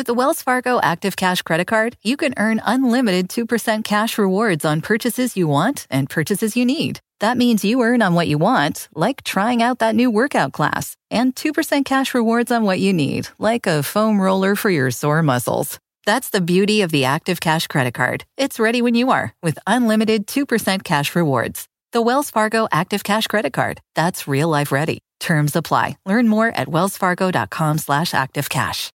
With the Wells Fargo Active Cash Credit Card, you can earn unlimited 2% cash rewards on purchases you want and purchases you need. That means you earn on what you want, like trying out that new workout class, and 2% cash rewards on what you need, like a foam roller for your sore muscles. That's the beauty of the Active Cash Credit Card. It's ready when you are with unlimited 2% cash rewards. The Wells Fargo Active Cash Credit Card. That's real life ready. Terms apply. Learn more at wellsfargo.com slash activecash.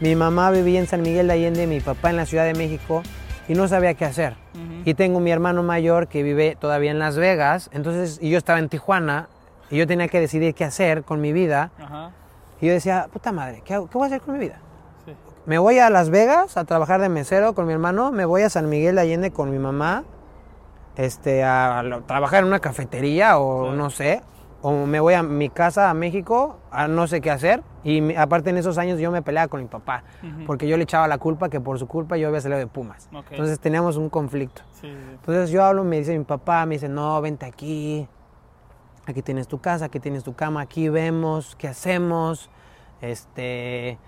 Mi mamá vivía en San Miguel de Allende, mi papá en la Ciudad de México y no sabía qué hacer. Y tengo mi hermano mayor que vive todavía en Las Vegas, entonces, y yo estaba en Tijuana y yo tenía que decidir qué hacer con mi vida. Y yo decía, puta madre, ¿qué, hago? ¿qué voy a hacer con mi vida? Me voy a Las Vegas a trabajar de mesero con mi hermano, me voy a San Miguel de Allende con mi mamá, este, a, trabajar en una cafetería o no sé, o me voy a mi casa a México a no sé qué hacer. Y mi- aparte en esos años yo me peleaba con mi papá, porque yo le echaba la culpa que por su culpa yo había salido de Pumas. Entonces teníamos un conflicto. Sí, sí. Entonces yo hablo, me dice mi papá, me dice, no, vente aquí, aquí tienes tu casa, aquí tienes tu cama, aquí vemos qué hacemos, este,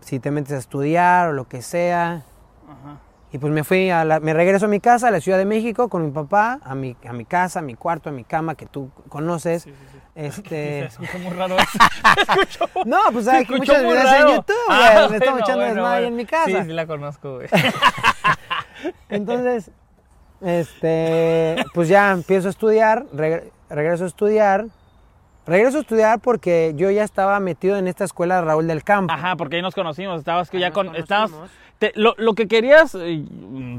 si te metes a estudiar o lo que sea. Ajá. Y pues me fui, a la- me regreso a mi casa, a la Ciudad de México, con mi papá, a mi, a mi casa, a mi cuarto, a mi cama, que tú conoces. Sí, sí, sí. Este, muy raro eso. Escucho- no, pues hay muy videos raro. en YouTube, güey, Ah, donde estamos bueno, echando bueno, desmadre bueno. en mi casa. Sí, sí la conozco, güey. Entonces, este, pues ya empiezo a estudiar, regre- regreso a estudiar. Regreso a estudiar porque yo ya estaba metido en esta escuela de Raúl del Campo. Ajá, porque ahí nos conocimos. Estabas que Ahí ya con. Estabas. te- lo, lo que querías. eh,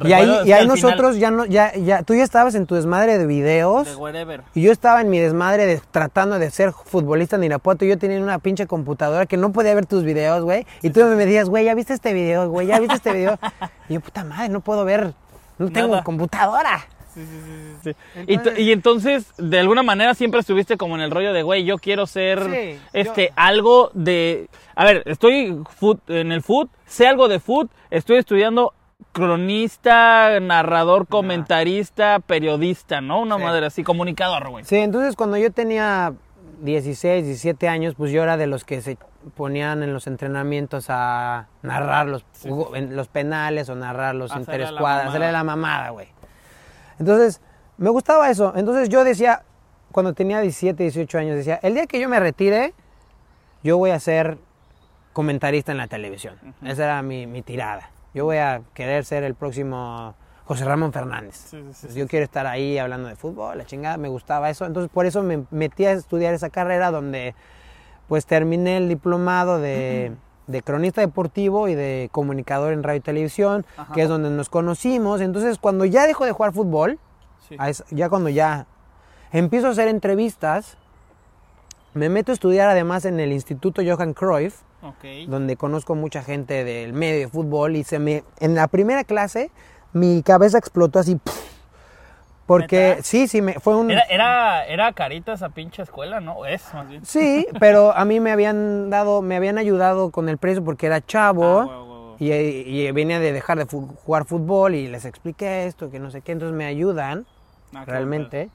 Y ahí, y ahí nosotros final- ya no, ya, ya, tú ya estabas en tu desmadre de videos. De wherever. Y yo estaba en mi desmadre de, tratando de ser futbolista en Irapuato. y Yo tenía una pinche computadora que no podía ver tus videos, güey. Y tú me decías, güey, ¿ya viste este video, güey? ¿Ya viste este video? y yo, puta madre, no puedo ver. No tengo Nada. computadora. Sí. Y, t- y entonces, de alguna manera, siempre estuviste como en el rollo de, güey, yo quiero ser Sí, este yo- algo de. A ver, estoy en el foot, sé algo de foot, estoy estudiando cronista, narrador, comentarista, periodista, ¿no? Una Sí. madre así, comunicador, güey. Sí, entonces cuando yo tenía 16, 17 años, pues yo era de los que se ponían en los entrenamientos a narrar los, en los penales o narrar los interescuadras, hacerle la mamada, güey. Entonces, me gustaba eso. Entonces yo decía, cuando tenía 17, 18 años, decía, el día que yo me retire, yo voy a ser comentarista en la televisión. Esa era mi, mi tirada. Yo voy a querer ser el próximo José Ramón Fernández. Yo quiero estar ahí hablando de fútbol, la chingada, me gustaba eso. Entonces por eso me metí a estudiar esa carrera donde pues terminé el diplomado de, de cronista deportivo y de comunicador en radio y televisión, que es donde nos conocimos. Entonces cuando ya dejo de jugar fútbol, Sí. ya cuando ya empiezo a hacer entrevistas, me meto a estudiar además en el Instituto Johan Cruyff, donde conozco mucha gente del medio de fútbol y se me en la primera clase mi cabeza explotó así. Porque sí sí me fue un Era, era, era carita esa pinche escuela, ¿no? Es, más bien. sí pero a mí me habían dado me habían ayudado con el precio porque era chavo Ah, y, y venía de dejar de fu- jugar fútbol y les expliqué esto que no sé qué entonces me ayudan Ah, realmente.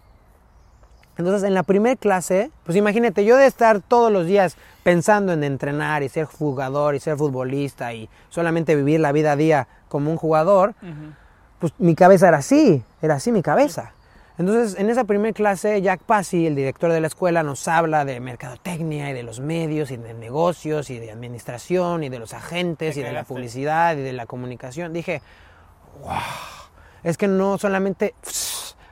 Entonces, en la primera clase, pues imagínate, yo de estar todos los días pensando en entrenar y ser jugador y ser futbolista y solamente vivir la vida a día como un jugador, pues mi cabeza era así, era así mi cabeza. Entonces, en esa primera clase, Jack Pasi, el director de la escuela, nos habla de mercadotecnia y de los medios y de negocios y de administración y de los agentes Te y de la publicidad y de la comunicación. Dije, wow, es que no solamente...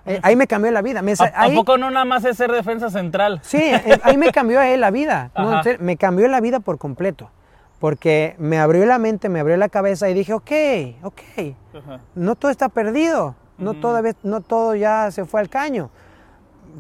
eh, ahí me cambió la vida. Me, ¿A, a ahí- poco no nada más es ser defensa central? Sí, eh, ahí me cambió eh, la vida. No, me cambió la vida por completo. Porque me abrió la mente, me abrió la cabeza y dije, ok, ok, Ajá. no todo está perdido. No, Ujú. todavía- no todo ya se fue al caño.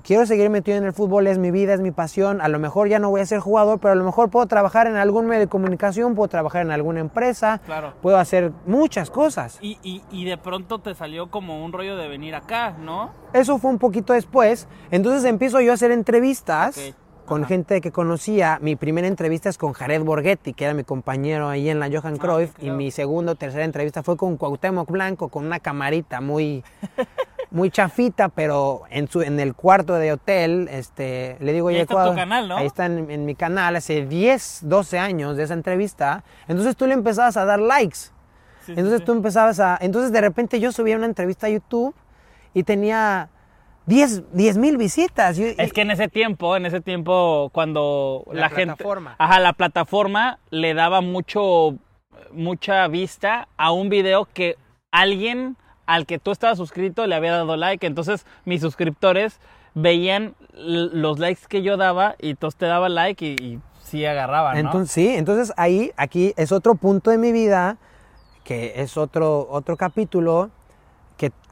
quiero seguir metido en el fútbol, es mi vida, es mi pasión. A lo mejor ya no voy a ser jugador, pero a lo mejor puedo trabajar en algún medio de comunicación, puedo trabajar en alguna empresa, Claro. puedo hacer muchas cosas. Y, y, y de pronto te salió como un rollo de venir acá, ¿no? Eso fue un poquito después. Entonces empiezo yo a hacer entrevistas Ok. Con Ajá. gente que conocía. Mi primera entrevista es con Jared Borghetti, que era mi compañero ahí en la Johan Cruyff. claro. Y mi segunda o tercera entrevista fue con Cuauhtémoc Blanco, con una camarita muy, muy chafita, pero en, su, en el cuarto de hotel, este, le digo, Y ahí "Oye, está tu canal, ¿no? Ahí está en, en mi canal, hace 10, 12 años de esa entrevista. Entonces tú le empezabas a dar likes. Sí, Entonces sí. tú empezabas a... Entonces de repente yo subía una entrevista a YouTube y tenía 10 mil visitas. Es que en ese tiempo, en ese tiempo, cuando La la, gente. plataforma. Ajá, la plataforma le daba mucho. mucha vista a un video que alguien al que tú estabas suscrito le había dado like. Entonces, mis suscriptores veían los likes que yo daba y entonces te daba like y, y sí agarraban, ¿no? Entonces, sí, entonces ahí, aquí es otro punto de mi vida, que es otro, otro capítulo,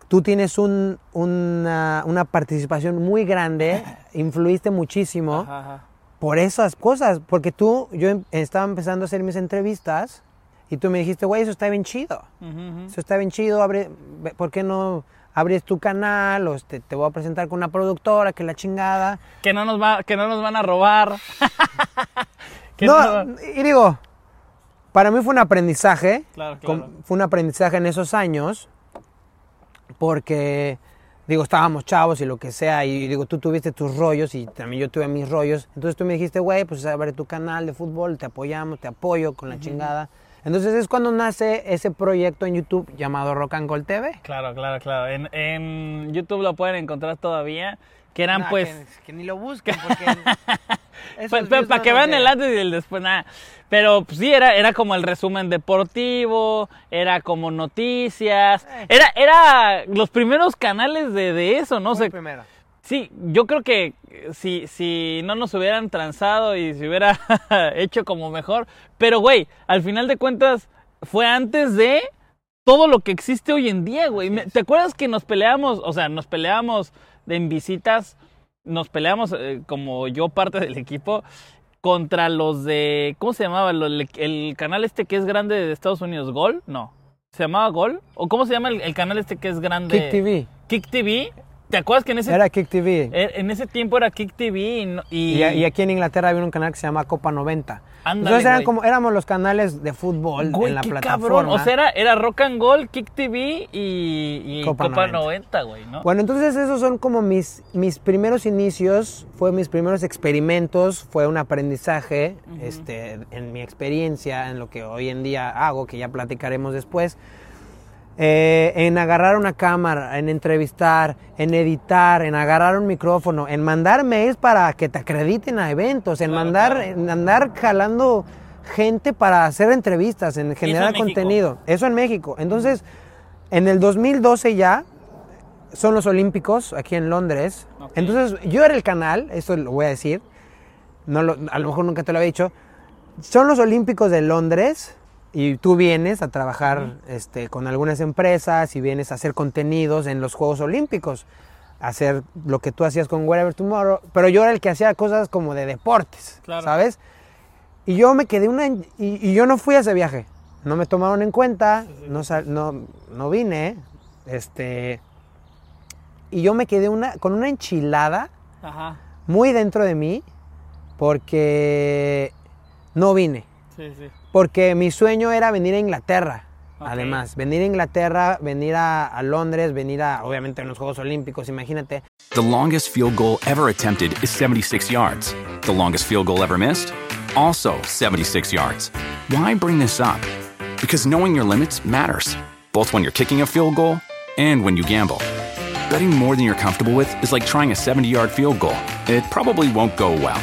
tú tienes un- una, una participación muy grande, influiste muchísimo Ajá, ajá. por esas cosas, porque tú, yo em- estaba empezando a hacer mis entrevistas y tú me dijiste, güey, eso está bien chido. Eso está bien chido, abre, ¿por qué no abres tu canal? O este, te voy a presentar con una productora, que la chingada. Que no nos va, que no nos van a robar. No, no- y digo, para mí fue un aprendizaje. Claro. Fue un aprendizaje en esos años, porque, digo, estábamos chavos y lo que sea, y digo, tú tuviste tus rollos y también yo tuve mis rollos. Entonces tú me dijiste, güey, pues abre tu canal de fútbol, te apoyamos, te apoyo con la chingada. Entonces es cuando nace ese proyecto en YouTube llamado Rock and Gold TV. Claro, claro, claro. En, en YouTube lo pueden encontrar todavía. Que eran pues. Que, que ni lo busquen, porque... Pues, para que vean el antes y el después, nada. Pero pues, sí, era, era como el resumen deportivo, era como noticias, Eh. era, era los primeros canales de, de eso, ¿no? Sé sí, yo creo que si, si no nos hubieran transado y se hubiera hecho como mejor, pero güey, al final de cuentas fue antes de todo lo que existe hoy en día, güey. ¿Te acuerdas que nos peleamos, o sea, nos peleamos en visitas, nos peleamos eh, como yo parte del equipo contra los de, ¿cómo se llamaba? El, el canal este que es grande de Estados Unidos, Gol, no. ¿Se llamaba Gol? ¿O cómo se llama el, el canal este que es grande? Kick TV. Kick TV. ¿Te acuerdas que en ese, Era Kick TV. en ese tiempo era Kick TV y, y- Y, y aquí en Inglaterra había un canal que se llama Copa 90. Ándale, Entonces eran güey. como, éramos los canales de fútbol Güey, en la qué plataforma. cabrón. O sea, era, era Rock and Gold, Kick TV y, y Copa Copa, 90. 90, güey, ¿no? Bueno, entonces esos son como mis, mis primeros inicios, fue mis primeros experimentos, fue un aprendizaje este, en mi experiencia, en lo que hoy en día hago, que ya platicaremos después. Eh, en agarrar una cámara, en entrevistar, en editar, en agarrar un micrófono, en mandar mails para que te acrediten a eventos, en Claro, mandar, claro. en andar jalando gente para hacer entrevistas, en generar contenido. Eso en México. Entonces, en el 2012 ya son los Olímpicos aquí en Londres. Entonces, yo era el canal, esto lo voy a decir. No lo- a lo mejor nunca te lo había dicho. Son los Olímpicos de Londres y tú vienes a trabajar este, con algunas empresas y vienes a hacer contenidos en los Juegos Olímpicos. a Hacer lo que tú hacías con Whatever Tomorrow. Pero yo era el que hacía cosas como de deportes, Claro. ¿sabes? Y yo me quedé una... Y, y yo no fui a ese viaje. No me tomaron en cuenta, no, sal- no, no vine. Este... Y yo me quedé una, con una enchilada Ajá. muy dentro de mí porque no vine. Sí, sí. Porque mi sueño era venir a Inglaterra. Ok. Además, venir a Inglaterra, venir a, a Londres, venir a, obviamente, a los Juegos Olímpicos, imagínate. The longest field goal ever attempted is 76 yards. The longest field goal ever missed? Also 76 yards. Why bring this up? Because knowing your limits matters, both when you're kicking a field goal and when you gamble. Betting more than you're comfortable with is like trying a 70 yard field goal, it probably won't go well.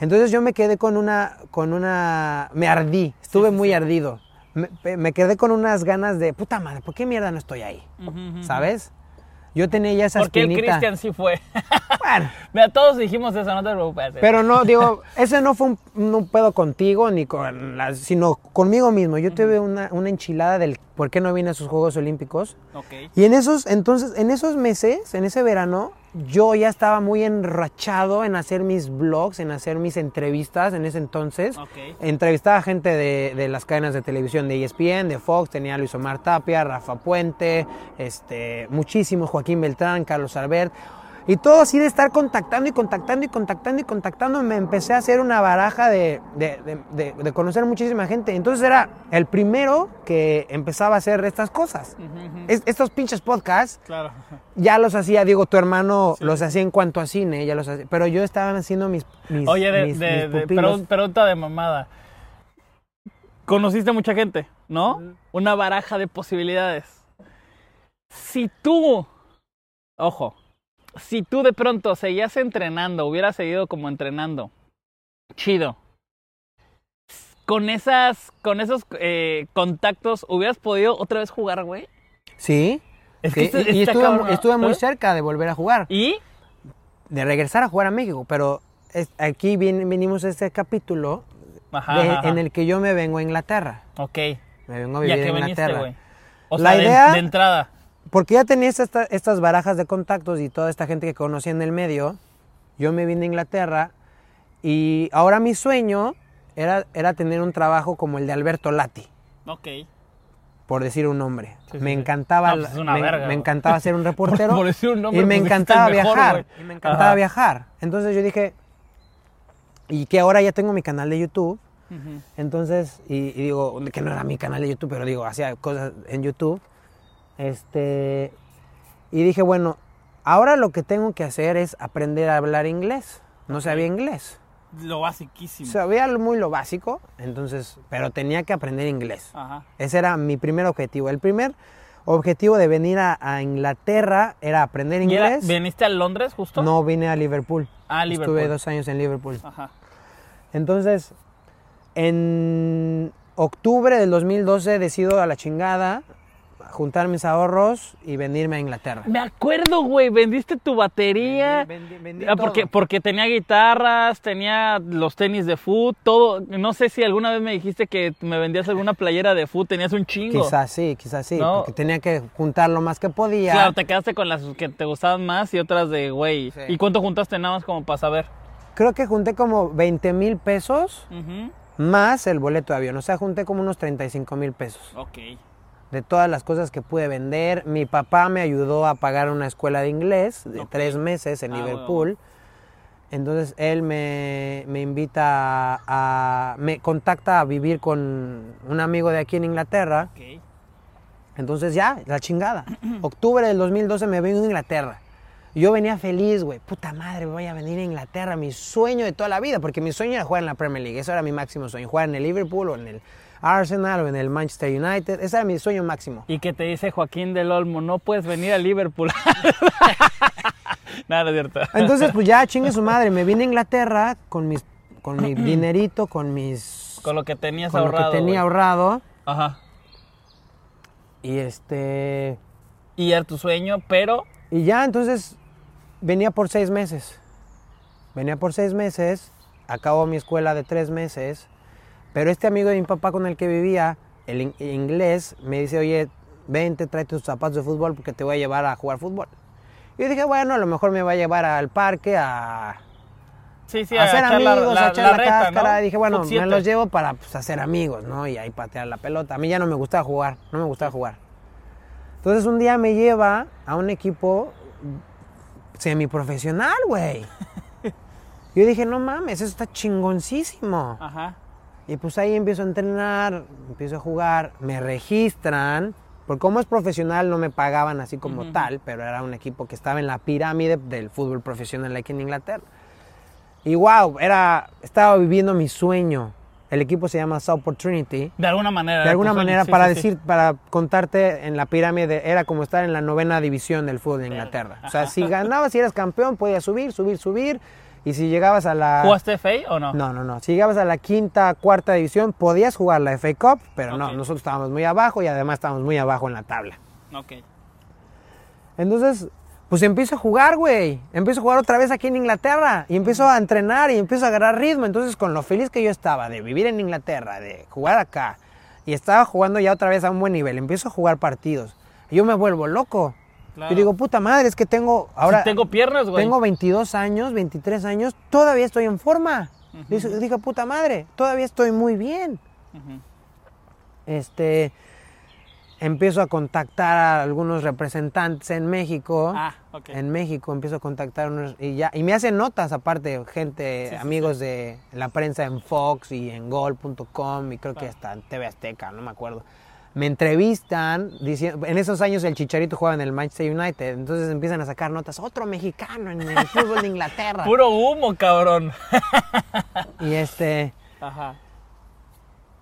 Entonces yo me quedé con una, con una, me ardí, estuve muy ardido. Me, me quedé con unas ganas de, puta madre, ¿por qué mierda no estoy ahí? ¿Sabes? Yo tenía ya esa Porque el espinita. Cristian sí fue. Bueno, Mira, todos dijimos eso, no te preocupes. pero no, digo, ese no fue un, un pedo contigo, ni con las, sino conmigo mismo. Yo tuve una, una enchilada del por qué no vine a esos Juegos Olímpicos. Y en esos, entonces, en esos meses, en ese verano, yo ya estaba muy enrachado en hacer mis vlogs, en hacer mis entrevistas en ese entonces. Entrevistaba gente de, de las cadenas de televisión de ESPN, de Fox, tenía a Luis Omar Tapia, Rafa Puente, este, muchísimos, Joaquín Beltrán, Carlos Albert. Y todo así de estar contactando y contactando y contactando y contactando, me empecé a hacer una baraja de, de- de- conocer muchísima gente. Entonces era el primero que empezaba a hacer estas cosas. Es- estos pinches podcasts Claro. ya los hacía, digo, tu hermano los hacía en cuanto a cine, ya los hacía, pero yo estaba haciendo mis, mis Oye, de, mis- de- mis de- pupilos. pregun- pregunta de mamada. Conociste mucha gente, ¿no? Una baraja de posibilidades. Si tú, ojo, si tú de pronto seguías entrenando, hubieras seguido como entrenando, chido. Con esas, con esos eh, contactos, hubieras podido otra vez jugar, güey. Sí, Es sí, y estuve, cabrón, estuve muy cerca de volver a jugar, Y de regresar a jugar a México, pero es- aquí vin- vinimos a este capítulo Ajá, de- ajá, en el que yo me vengo a Inglaterra, Ok. me vengo a ¿Y a vivir qué a Inglaterra. güey? O La sea, de- idea- de entrada. Porque ya tenía esta- estas barajas de contactos y toda esta gente que conocía en el medio. Yo me vine a Inglaterra y ahora mi sueño era, era tener un trabajo como el de Alberto Lati, Ok. por decir un nombre. Sí, me sí. encantaba, No, pues es una me, verga, me güey. encantaba ser un reportero por decir un nombre, y me pues, encantaba mejor, viajar. Y me encantaba Ajá. viajar. Entonces yo dije y que ahora ya tengo mi canal de YouTube. Entonces, y, y digo, que no era mi canal de YouTube, pero digo, hacía cosas en YouTube. Este, y dije, bueno, ahora lo que tengo que hacer es aprender a hablar inglés. No sabía inglés. Lo basiquísimo. Sabía muy lo básico, entonces, pero tenía que aprender inglés. Ajá. Ese era mi primer objetivo. El primer objetivo de venir a, a Inglaterra era aprender ¿Y era- inglés. ¿Viniste a Londres justo? No vine a Liverpool. Ah, Liverpool. Estuve dos años en Liverpool. Ajá. Entonces, en octubre del 2012 decido a la chingada juntar mis ahorros y venirme a Inglaterra. Me acuerdo, güey, vendiste tu batería. Vendí- vendí- vendí Ah, porque, todo. porque tenía guitarras, tenía los tenis de foot, todo. No sé si alguna vez me dijiste que me vendías alguna playera de foot, tenías un chingo. Quizás sí, quizás sí, No. porque tenía que juntar lo más que podía. Claro, te quedaste con las que te gustaban más y otras de, güey. Sí. ¿Y cuánto juntaste nada más como para saber? Creo que junté como 20 mil pesos más el boleto de avión. O sea, junté como unos 35 mil pesos. Ok. De todas las cosas que pude vender. Mi papá me ayudó a pagar una escuela de inglés de tres meses en Ah, Liverpool. Entonces él me, me invita a, me contacta a vivir con un amigo de aquí en Inglaterra. Ok. Entonces ya, la chingada. Octubre del 2012 me vengo a Inglaterra. Yo venía feliz, güey. Puta madre, voy a venir a Inglaterra. Mi sueño de toda la vida, porque mi sueño era jugar en la Premier League. Eso era mi máximo sueño. Jugar en el Liverpool o en el Arsenal o en el Manchester United. Ese era mi sueño máximo. Y que te dice Joaquín del Olmo, no puedes venir a Liverpool. Nada, no es cierto. Entonces, pues ya, chingue su madre. Me vine a Inglaterra con, mis, con mi dinerito, con mis... Con lo que tenías con lo que tenía ahorrado. Ajá. Y este... Y era tu sueño, pero Y ya, entonces venía por seis meses. Venía por seis meses, acabo mi escuela de tres meses, pero este amigo de mi papá con el que vivía, el in- inglés, me dice, oye, vente, trae tus zapatos de fútbol porque te voy a llevar a jugar fútbol. Y yo dije, bueno, a lo mejor me va a llevar al parque a, sí, sí, a hacer amigos, la, a echar la la, reta, cáscara. ¿no? Dije, bueno, Foot me los llevo para pues, hacer amigos, ¿no? Y ahí patear la pelota. A mí ya no me gustaba jugar, no me gustaba jugar. Entonces un día me lleva a un equipo semiprofesional, güey. Yo dije, no mames, eso está chingoncísimo. Ajá. Y pues ahí empiezo a entrenar, empiezo a jugar, me registran, porque como es profesional no me pagaban así como Ujú. tal, pero era un equipo que estaba en la pirámide del fútbol profesional aquí en Inglaterra. Y wow, era, estaba viviendo mi sueño. El equipo se llama Southport Trinity. De alguna manera. De alguna manera, sí, para sí, sí. decir, para contarte, en la pirámide era como estar en la novena división del fútbol de Inglaterra. O sea, si ganabas, si eras campeón, podías subir, subir, subir. Y si llegabas a la... ¿Jugaste FA o no? No, no, no. Si llegabas a la quinta, cuarta división, podías jugar la FA Cup, pero no, Ok. nosotros estábamos muy abajo y además estábamos muy abajo en la tabla. Ok. Entonces, pues empiezo a jugar, güey. Empiezo a jugar otra vez aquí en Inglaterra y empiezo a entrenar y empiezo a agarrar ritmo. Entonces, con lo feliz que yo estaba de vivir en Inglaterra, de jugar acá, y estaba jugando ya otra vez a un buen nivel, empiezo a jugar partidos. Y yo me vuelvo loco. Claro. Y digo, puta madre, es que tengo ahora... Si tengo piernas, güey. Tengo 22 años, 23 años, todavía estoy en forma. Dije, puta madre, todavía estoy muy bien. Este, empiezo a contactar a algunos representantes en México. Ah, ok. En México empiezo a contactar unos y ya y me hacen notas aparte gente, Sí, sí, amigos de la prensa en Fox y en Gol.com y creo que hasta en TV Azteca, no me acuerdo. Me entrevistan, diciendo, en esos años el Chicharito jugaba en el Manchester United, entonces empiezan a sacar notas, otro mexicano en el fútbol de Inglaterra. Puro humo, cabrón. Y este, Ajá.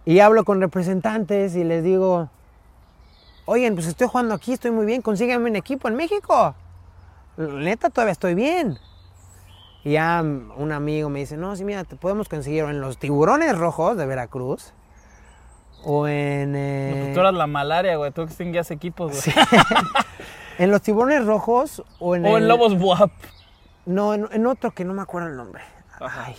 Y hablo con representantes y les digo, oigan, pues estoy jugando aquí, estoy muy bien, consígueme un equipo en México. Neta, todavía estoy bien. Y ya un amigo me dice, no, sí, mira, te podemos conseguir en los tiburones rojos de Veracruz o en... eh, Pues Tú eras la malaria, güey. Tú extinguías equipos, güey. en los tiburones rojos o en... O en Lobos Buap. No, en, en otro que no me acuerdo el nombre. Ajá. Ay,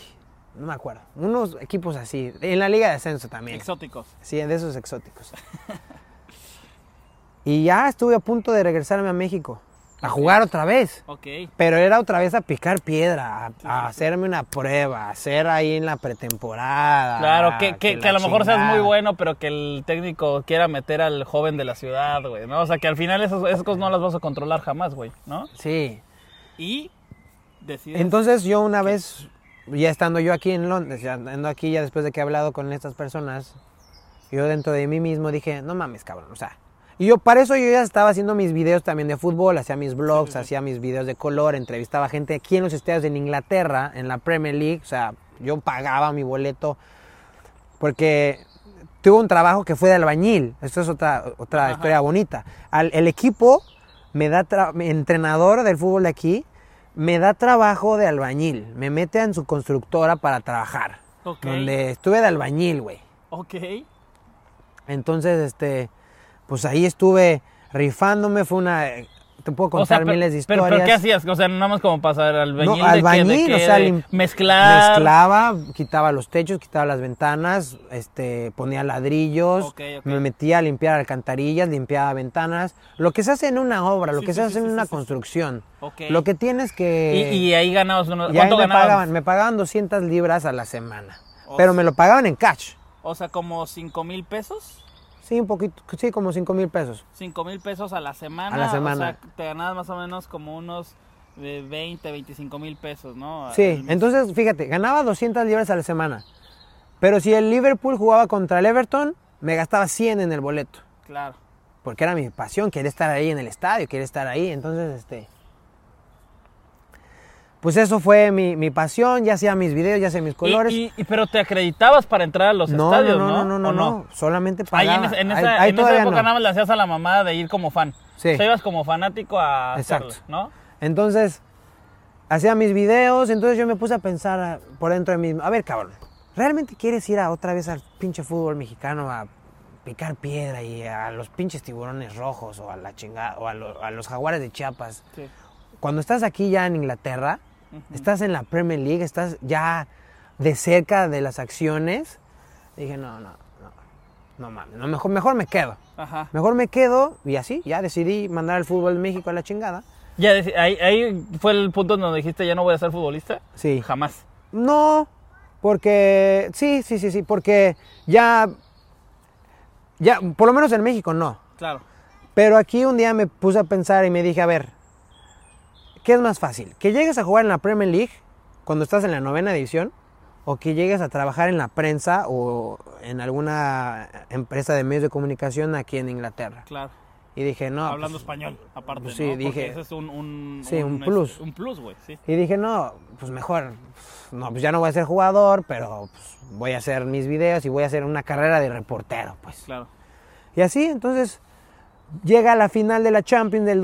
no me acuerdo. Unos equipos así. En la Liga de Ascenso también. Exóticos. Sí, de esos exóticos. y ya estuve a punto de regresarme a México. A jugar otra vez. Ok. Pero era otra vez a picar piedra, a, a hacerme una prueba, a hacer ahí en la pretemporada. Claro, que, que, a lo mejor seas muy bueno, pero que el técnico quiera meter al joven de la ciudad, güey, ¿no? O sea, que al final esos- esas cosas no las vas a controlar jamás, güey, ¿no? Sí. Y decides... Entonces yo una vez, ya estando yo aquí en Londres, ya estando aquí ya después de que he hablado con estas personas, yo dentro de mí mismo dije, no mames, cabrón, o sea. Y yo para eso yo ya estaba haciendo mis videos también de fútbol, hacía mis vlogs, hacía mis videos de color, entrevistaba gente aquí en los estadios en Inglaterra, en la Premier League, o sea, yo pagaba mi boleto porque tuve un trabajo que fue de albañil, esto es otra, otra historia bonita. Al- el equipo me da, mi entrenador del fútbol de aquí, me da trabajo de albañil, me mete en su constructora para trabajar, Ok. donde estuve de albañil, güey. Ok. Entonces, este, pues ahí estuve rifándome, fue una, te puedo contar O sea, pero, miles de pero, historias. pero ¿qué hacías? O sea, nada más como pasar al albañil. No, de de albañil, que- o sea, de mezclar. Mezclaba, quitaba los techos, quitaba las ventanas, este, ponía ladrillos, me metía a limpiar alcantarillas, limpiaba ventanas, lo que se hace en una obra, lo Sí, que sí, se sí, hace en una construcción. Ok. Lo que tienes que... Y, y ahí ganabas unos... y ahí ¿Cuánto me ganabas? pagaban, me pagaban 200 libras a la semana, O pero sea- me lo pagaban en cash. O sea, como 5 mil pesos. Sí, un poquito, sí, como 5 mil pesos. 5 mil pesos a la semana. A la O semana. sea, te ganabas más o menos como unos de 20, 25 mil pesos, ¿no? Sí, entonces fíjate, ganaba 200 libras a la semana. Pero si el Liverpool jugaba contra el Everton, me gastaba 100 en el boleto. Claro. Porque era mi pasión, quería estar ahí en el estadio, quería estar ahí. Entonces, este. Pues eso fue mi, mi pasión, ya hacía mis videos, ya hacía mis colores. Y, pero te acreditabas para entrar a los no, estadios, no, ¿no? no, no, no, ¿O no, solamente Ahí en, en Ahí- esa, ahí en esa época no. nada más le hacías a la mamada de ir como fan. Sí. O sea, ibas como fanático a hacerlo, Exacto. ¿no? Entonces, hacía mis videos, entonces yo me puse a pensar por dentro de mí, a ver, cabrón, ¿realmente quieres ir a otra vez al pinche fútbol mexicano a picar piedra y a los pinches tiburones rojos o a la chingada o a, lo- a los jaguares de Chiapas? Sí. Cuando estás aquí ya en Inglaterra, estás en la Premier League, estás ya de cerca de las acciones, dije, no, no, no, no mames, no, mejor, mejor me quedo. Ajá. Mejor me quedo y así, ya decidí mandar al fútbol de México a la chingada. Ya, ahí, ahí fue el punto donde dijiste, ya no voy a ser futbolista. Sí. Jamás. No, porque sí, sí, sí, sí, porque ya, ya, por lo menos en México no. Claro. Pero aquí un día me puse a pensar y me dije, a ver, ¿qué es más fácil? ¿Que llegues a jugar en la Premier League cuando estás en la novena división o que llegues a trabajar en la prensa o en alguna empresa de medios de comunicación aquí en Inglaterra. Claro. Y dije, no. Hablando pues- español, aparte. pues sí, ¿no? Porque dije- ese es un, un, Sí, un este, plus. Un plus, güey, sí. Y dije, no, pues mejor, no, pues ya no voy a ser jugador, pero pues, voy a hacer mis videos y voy a hacer una carrera de reportero, pues. Claro. Y así, entonces, llega la final de la Champions del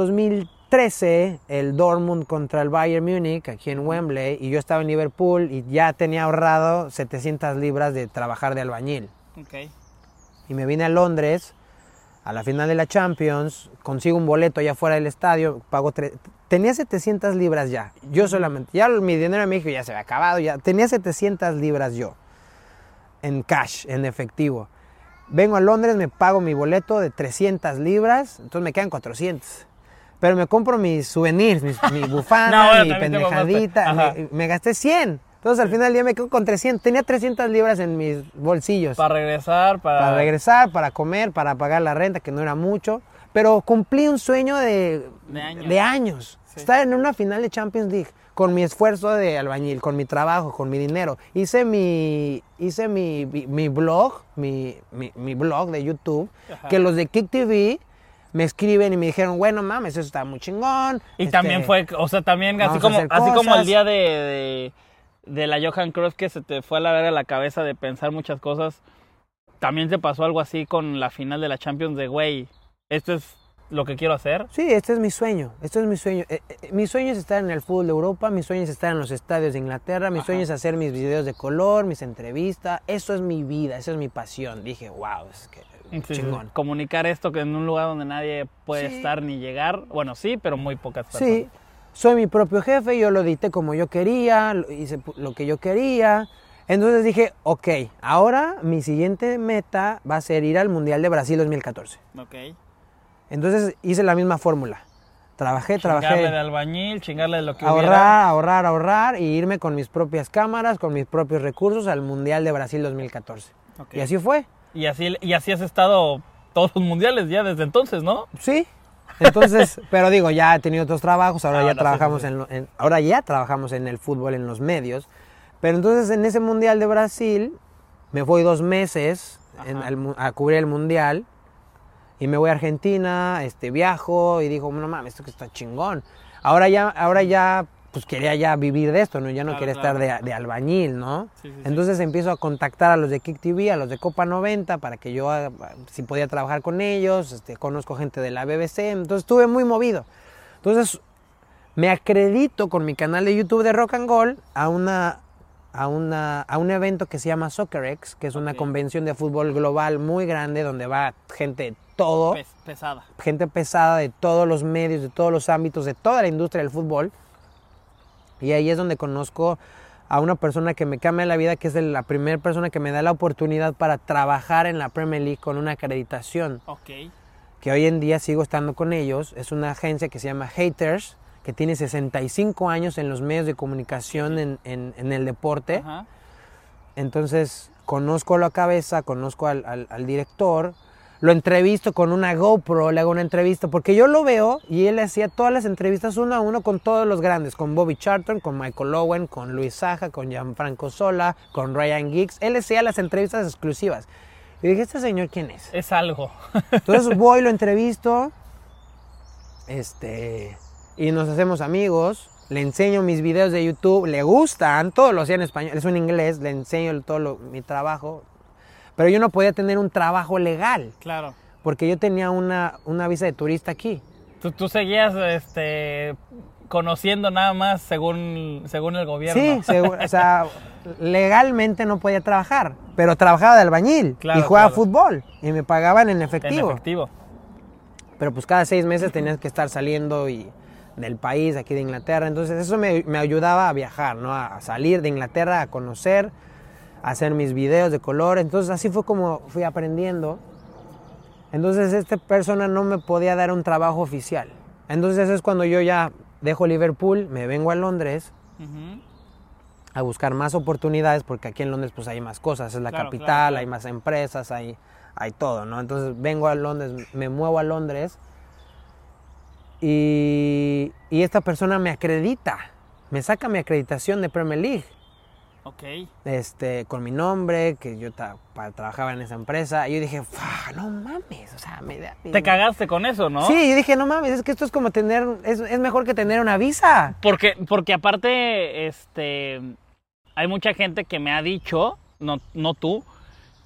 2013, el Dortmund contra el Bayern Múnich, aquí en Wembley, y yo estaba en Liverpool y ya tenía ahorrado 700 libras de trabajar de albañil. Ok. Y me vine a Londres a la final de la Champions, consigo un boleto allá fuera del estadio, pago tre- tenía 700 libras ya, yo solamente, ya mi dinero en México ya se había acabado, ya tenía 700 libras yo, en cash, en efectivo. Vengo a Londres, me pago mi boleto de 300 libras, entonces me quedan 400. Pero me compro mis souvenirs, mis- mi bufanda, No, mi pendejadita, me, me gasté 100. Entonces al final del día me quedo con 300, tenía 300 libras en mis bolsillos Para regresar, para... para regresar, para comer, para pagar la renta, que no era mucho. Pero cumplí un sueño de, De años. de años. Sí. Estar en una final de Champions League con mi esfuerzo de albañil, con mi trabajo, con mi dinero. Hice mi, hice mi, mi- mi blog, mi, mi- mi blog de YouTube, Ajá. que los de Kick TV me escriben y me dijeron, bueno, mames, eso está muy chingón. Y este, también fue, o sea, también así como, así como el día de, de, de la Johan Cruyff que se te fue a la verga la cabeza de pensar muchas cosas, también te pasó algo así con la final de la Champions de, güey, esto es lo que quiero hacer. Sí, este es mi sueño, este es mi sueño. Eh, eh, mi sueño es estar en el fútbol de Europa, mi sueño es estar en los estadios de Inglaterra, mi Ajá. sueño es hacer mis videos de color, mis entrevistas, eso es mi vida, eso es mi pasión. Dije, wow, es que Sí, sí, chingón. Comunicar esto que en un lugar donde nadie puede Sí. estar ni llegar. Bueno, sí, pero muy pocas personas. Sí, soy mi propio jefe, yo lo edité como yo quería, hice lo que yo quería. Entonces dije, ok, ahora mi siguiente meta va a ser ir al Mundial de Brasil 2014. Ok. Entonces hice la misma fórmula. Trabajé, Chingarle trabajé. de albañil, chingarle de lo que ahorrar, hubiera. ahorrar, ahorrar y irme con mis propias cámaras, con mis propios recursos al Mundial de Brasil 2014. Ok. Y así fue. Y así, y así has estado todos los mundiales ya desde entonces, ¿no? Sí. Entonces, pero digo, ya he tenido otros trabajos, ahora Ah, ya trabajamos sí, sí. En, ahora ya trabajamos en el fútbol, en los medios. Pero entonces en ese Mundial de Brasil me voy dos meses en- al a cubrir el Mundial y me voy a Argentina, este, viajo y digo, no mames, esto que está chingón. Ahora ya, ahora ya, pues quería ya vivir de esto, ¿no? Ya no Claro, quería claro. estar de, de albañil, ¿no? Sí, sí, sí. Entonces empiezo a contactar a los de Kick TV, a los de Copa 90, para que yo, haga- si podía trabajar con ellos, este, conozco gente de la BBC, entonces estuve muy movido. Entonces me acredito con mi canal de YouTube de Rock and Gold a una a, una, a un evento que se llama SoccerX, que es una convención de fútbol global muy grande donde va gente todo, Pes- pesada. gente pesada de todos los medios, de todos los ámbitos, de toda la industria del fútbol. Y ahí es donde conozco a una persona que me cambia la vida, que es la primera persona que me da la oportunidad para trabajar en la Premier League con una acreditación, Ok. que hoy en día sigo estando con ellos. Es una agencia que se llama Haters, que tiene 65 años en los medios de comunicación en, en- en el deporte. Ajá. Entonces conozco a la cabeza, conozco al, al- al director, lo entrevisto con una GoPro, le hago una entrevista, porque yo lo veo y él hacía todas las entrevistas uno a uno con todos los grandes, con Bobby Charlton, con Michael Owen, con Luis Saja, con Gianfranco Sola, con Ryan Giggs. Él hacía las entrevistas exclusivas. Y dije, ¿este señor quién es? Es algo. Entonces voy, lo entrevisto, este, y nos hacemos amigos. Le enseño mis videos de YouTube, le gustan, todo lo hacía en español, es un inglés, le enseño todo lo- mi trabajo. Pero yo no podía tener un trabajo legal, claro. porque yo tenía una, una visa de turista aquí. Tú, tú seguías este, conociendo nada más según, según el gobierno. Sí, o sea, legalmente no podía trabajar, pero trabajaba de albañil Claro, y jugaba claro. fútbol y me pagaban en En efectivo. efectivo. pero pues cada seis meses tenías que estar saliendo y del país, aquí de Inglaterra. Entonces eso me, me ayudaba a viajar, ¿no? A salir de Inglaterra, a conocer, hacer mis videos de color. Entonces así fue como fui aprendiendo. Entonces esta persona no me podía dar un trabajo oficial. Entonces es cuando yo ya dejo Liverpool, me vengo a Londres a buscar más oportunidades porque aquí en Londres pues hay más cosas, es la Claro, capital, claro, claro. hay más empresas, hay, hay todo, ¿no? Entonces vengo a Londres, me muevo a Londres y, y esta persona me acredita me saca mi acreditación de Premier League. Ok. Este, con mi nombre, que yo pa- trabajaba en esa empresa. Y yo dije, "Fua, no mames, o sea, me da... Te cagaste con eso, ¿no? Sí, yo dije, no mames, es que esto es como tener, es, es mejor que tener una visa. Porque, porque aparte, este, hay mucha gente que me ha dicho, no, no tú,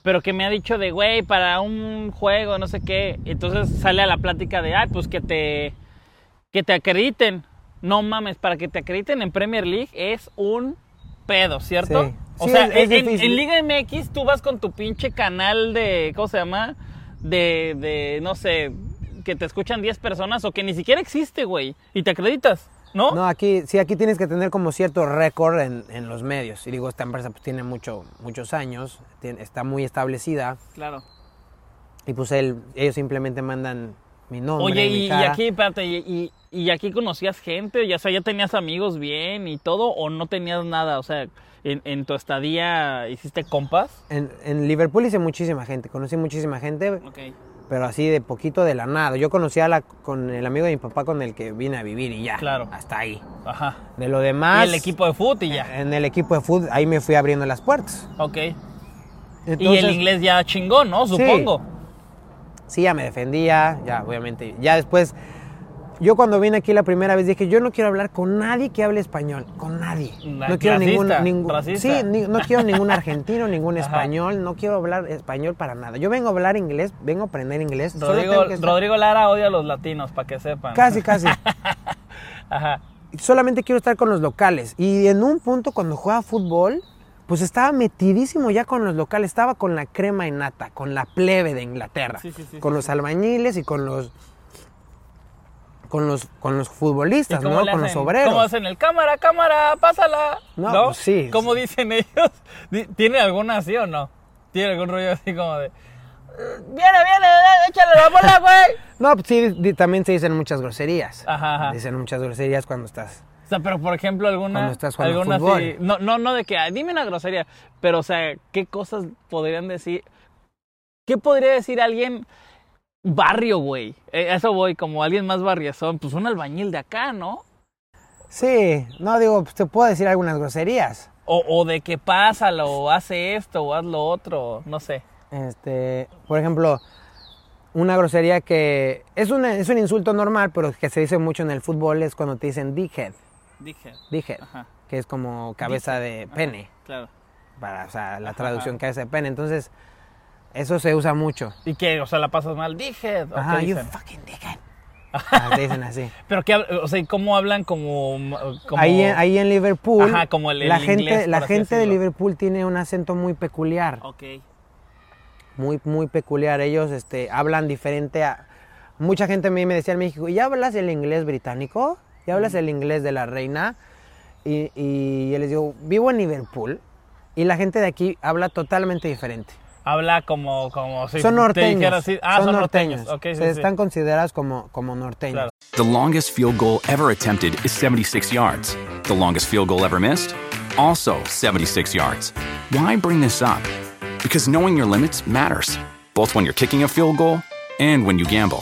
pero que me ha dicho de, güey, para un juego, no sé qué. Entonces sale a la plática de, ay, pues que te, que te acrediten. No mames, para que te acrediten en Premier League es un pedo, ¿cierto? Sí. O Sí, sea, es- es en- Liga MX tú vas con tu pinche canal de, ¿cómo se llama? De, de, no sé, que te escuchan 10 personas o que ni siquiera existe, güey, y te acreditas, ¿no? No, aquí, sí, aquí tienes que tener como cierto récord en, en los medios. Y digo, esta empresa pues, tiene mucho, muchos años, tiene- está muy establecida. Claro. Y pues él, ellos simplemente mandan mi nombre, Oye, mi y, y cara. aquí, espérate, y, y- y aquí conocías gente, ya, o sea, ya tenías amigos bien y todo, o no tenías nada, o sea, en, en tu estadía hiciste compas. En, en Liverpool hice muchísima gente, conocí muchísima gente, Ok. pero así de poquito de la nada. Yo conocí a la, con el amigo de mi papá con el que vine a vivir y ya. Claro. Hasta ahí. Ajá. De lo demás. y el equipo de fútbol y ya. En el equipo de fútbol, ahí me fui abriendo las puertas. Ok. y el inglés ya chingón, ¿no? Supongo. Sí, ya me defendía, ya obviamente. Ya después, yo cuando vine aquí la primera vez dije, yo no quiero hablar con nadie que hable español, con nadie. La- no quiero ningún, racista, ningún racista. sí, ni- no quiero ningún argentino, ningún Ajá. español, no quiero hablar español para nada. Yo vengo a hablar inglés, vengo a aprender inglés. Rodrigo, que Lara odia a los latinos, para que sepan. Casi, casi. Ajá. Solamente quiero estar con los locales. Y en un punto cuando jugaba fútbol, pues estaba metidísimo ya con los locales, estaba con la crema y nata, con la plebe de Inglaterra, Sí, sí, sí, con los albañiles y con los con los con los futbolistas, ¿Y cómo ¿no? Con los obreros. ¿Cómo hacen el cámara, cámara, pásala? No, pues sí. ¿Cómo dicen ellos? ¿Tiene alguna así o no? ¿Tiene algún rollo así como de... "Viene, viene, échale la bola, güey! No, pues sí, también se dicen muchas groserías. Ajá, ajá. Dicen muchas groserías cuando estás. O sea, pero por ejemplo, alguna... Cuando estás jugando alguna fútbol. así- no, no, no de que, "Ay, dime una grosería, pero o sea, ¿qué cosas podrían decir? ¿Qué podría decir alguien barrio, güey? Eh, eso voy, como alguien más barriazón, pues un albañil de acá, ¿no? Sí, no digo, pues te puedo decir algunas groserías. O, o de que pásalo, o hace esto, o haz lo otro, no sé. Este, por ejemplo, una grosería que es, una- es un insulto normal, pero que se dice mucho en el fútbol es cuando te dicen dickhead, Dije. dickhead, Ajá. que es como cabeza de pene, Claro. para, o sea, la traducción cabeza de pene. Entonces, eso se usa mucho. ¿Y que, o sea, la pasas mal? ¿o Ajá, qué you fucking dickhead. Ah, te dicen así. Pero que, o sea, ¿y ¿cómo hablan como, como- Ahí, en- ahí en Liverpool, Ajá, como el- el la gente, inglés, la gente de. Liverpool tiene un acento muy peculiar. Ok. muy, muy peculiar. Ellos este, hablan diferente a... Mucha gente a mí me decía en México, ¿ya hablas el inglés británico? ¿Ya hablas el inglés de la reina? Y, y yo les digo, vivo en Liverpool y la gente de aquí habla totalmente diferente. Habla como, como si son te norteños. así. Ah, son, norteños. Ok, sí, Se sí. están considerados como, como norteños. Claro. The longest field goal ever attempted is 76 yards. The longest field goal ever missed? Also 76 yards. Why bring this up? Because knowing your limits matters, both when you're kicking a field goal and when you gamble.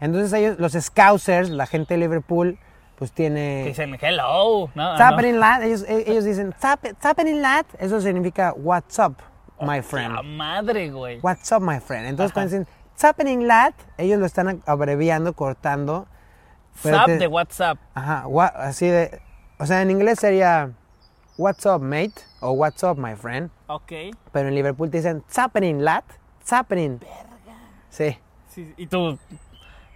Entonces ellos, los Scousers, la gente de Liverpool, pues tiene... dicen hello. No, What's no. happening, lad? Ellos, ellos dicen, "What's hap- what's happening, lad? Eso significa, what's up, my friend. La madre, güey. What's up, my friend. Entonces Ajá. cuando dicen, what's happening, lad? Ellos lo están abreviando, cortando. Zap te- de WhatsApp. Ajá, así de... O sea, en inglés sería, what's up, mate? O what's up, my friend. Ok. Pero en Liverpool te dicen, what's happening, lad? What's happening? Sí. Sí, y tú,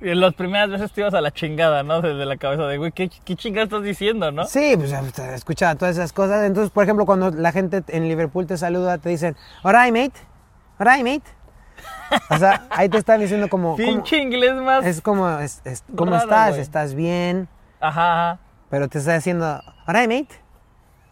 Y en las primeras veces te ibas a la chingada, ¿no? Desde la cabeza de, güey, ¿qué, qué chingada estás diciendo, no? Sí, pues escuchaba todas esas cosas. Entonces, por ejemplo, cuando la gente en Liverpool te saluda, te dicen, alright, mate, alright, mate. O sea, ahí te están diciendo como... Pinche inglés más. es como, es- es- ¿cómo Raro, estás? ¿Estás bien? Ajá, ajá. Pero te está diciendo, alright, mate.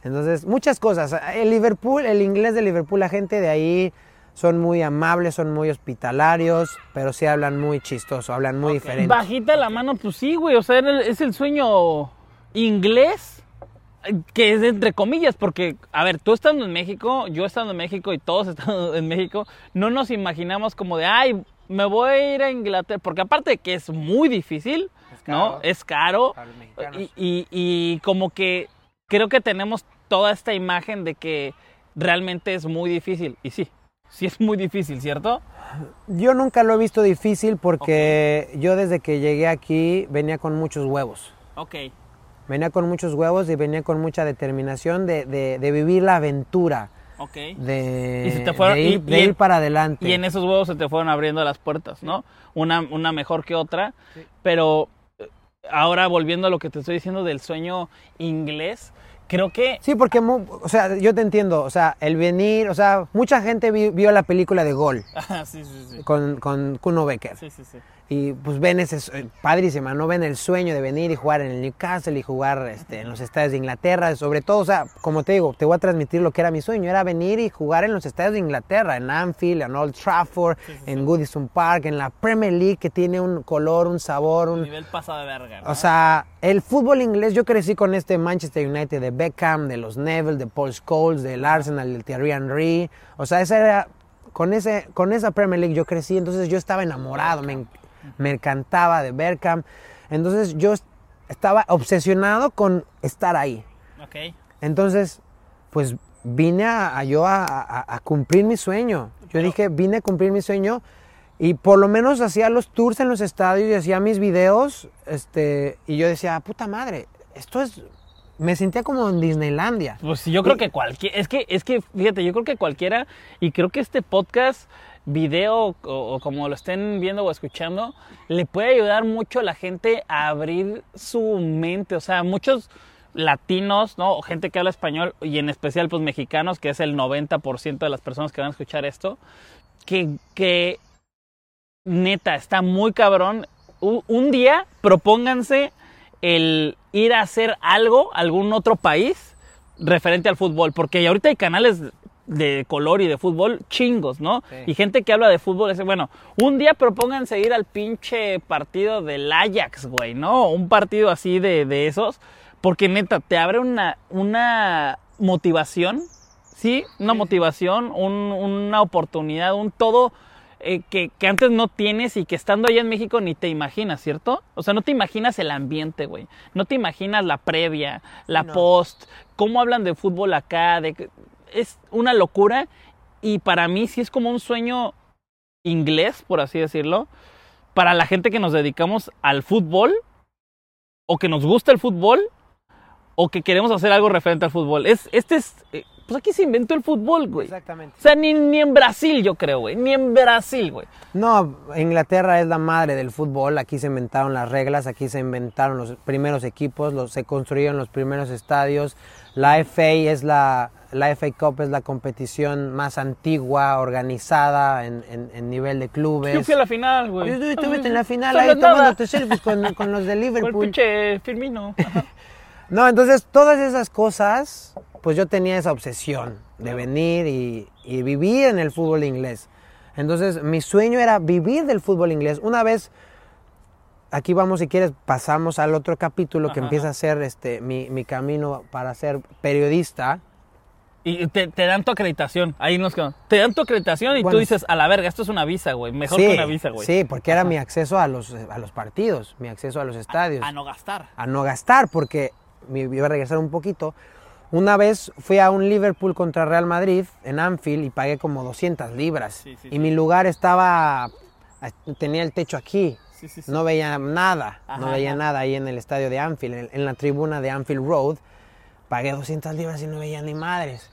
Entonces, muchas cosas. El Liverpool, el inglés de Liverpool, la gente de ahí son muy amables, son muy hospitalarios, pero sí hablan muy chistoso, hablan muy diferente. Bajita la mano, pues sí, güey. O sea, es el sueño inglés, eh, que es entre comillas, porque, a ver, tú estando en México, yo estando en México y todos estando en México, no nos imaginamos como de, ay, me voy a ir a Inglaterra, porque aparte de que es muy difícil, Es ¿no? Es caro. Y, y- y como que creo que tenemos toda esta imagen de que realmente es muy difícil. Y sí, sí es muy difícil, ¿cierto? Yo nunca lo he visto difícil porque yo desde que llegué aquí venía con muchos huevos. Ok. Venía con muchos huevos y venía con mucha determinación de, de- de vivir la aventura, Ok. de, Y se te fueron- de ir, y- ir para adelante. Y en esos huevos se te fueron abriendo las puertas, ¿no? Una, una mejor que otra. Pero eh, ahora volviendo a lo que te estoy diciendo del sueño inglés, creo que... Sí, porque, o sea, yo te entiendo, o sea, el venir, o sea, mucha gente vi- vio la película de Gol Ajá, sí, sí, sí. con, con Kuno Becker. Sí, sí, sí. Y pues ven ese, padrísima, ¿no? Ven el sueño de venir y jugar en el Newcastle y jugar este, en los estadios de Inglaterra, sobre todo, o sea, como te digo, te voy a transmitir lo que era mi sueño, era venir y jugar en los estadios de Inglaterra, en Anfield, en Old Trafford, en Goodison Park, en la Premier League que tiene un color, un sabor, un... Nivel pasa de verga, ¿no? O sea, el fútbol inglés, yo crecí con este Manchester United de Beckham, de los Neville, de Paul Scholes, del Arsenal, del Thierry Henry. O sea, esa era, con, ese, con esa Premier League yo crecí, entonces yo estaba enamorado, me, me encantaba de Beckham. Entonces yo est- estaba obsesionado con estar ahí. Ok. Entonces, pues vine a, a yo a, a- a cumplir mi sueño. Yo dije, vine a cumplir mi sueño y por lo menos hacía los tours en los estadios y hacía mis videos. Este, y yo decía, puta madre, esto es. Me sentía como en Disneylandia. Pues yo creo que cualquier, es que, es que, fíjate, yo creo que cualquiera, y creo que este podcast, video, o, como lo estén viendo o escuchando, le puede ayudar mucho a la gente a abrir su mente. O sea, muchos latinos, ¿no? O gente que habla español, y en especial, pues mexicanos, que es el 90% de las personas que van a escuchar esto, que, que neta, está muy cabrón. Un día propónganse el ir a hacer algo, algún otro país, referente al fútbol, porque ahorita hay canales de color y de fútbol chingos, ¿no? Sí. Y gente que habla de fútbol, dice, bueno, un día propónganse ir al pinche partido del Ajax, güey, ¿no? Un partido así de, de esos, porque neta, te abre una, una motivación, ¿sí? Una motivación, un- una oportunidad, un todo eh, que, que antes no tienes y que estando allá en México ni te imaginas, ¿cierto? O sea, no te imaginas el ambiente, güey. No te imaginas la previa, la No. post, cómo hablan de fútbol acá, de que- es una locura y para mí sí es como un sueño inglés, por así decirlo, para la gente que nos dedicamos al fútbol o que nos gusta el fútbol o que queremos hacer algo referente al fútbol. Es, este es, eh, pues aquí se inventó el fútbol, güey. Exactamente. O sea, ni, ni en Brasil, yo creo, güey. Ni en Brasil, güey. No, Inglaterra es la madre del fútbol. Aquí se inventaron las reglas, aquí se inventaron los primeros equipos, los, se construyeron los primeros estadios. La FA es la, la FA Cup es la competición más antigua, organizada en, en- en nivel de clubes. Yo fui a la final, güey. Yo estuve- estuviste en la final ahí tomándote selfies con, con los de Con el Liverpool. pinche Firmino. No, entonces todas esas cosas, pues yo tenía esa obsesión de venir y, y vivir en el fútbol inglés. Entonces mi sueño era vivir del fútbol inglés. Una vez, aquí vamos si quieres, pasamos al otro capítulo que Ajá. empieza a ser este, mi, mi camino para ser periodista. Y te, te dan tu acreditación. Ahí nos quedamos. Te dan tu acreditación y tú Bueno, dices, a la verga, esto es una visa, güey. Mejor sí, que una visa, güey. sí, porque era mi acceso a los, a los partidos, mi acceso a los estadios. A no gastar. a no gastar porque me iba a regresar un poquito. Una vez fui a un Liverpool contra Real Madrid en Anfield y pagué como 200 libras. Sí, sí, y mi lugar estaba, tenía el techo aquí. No veía nada, no veía ajá. nada ahí en el estadio de Anfield, en, en la tribuna de Anfield Road. Pagué 200 libras y no veía ni madres.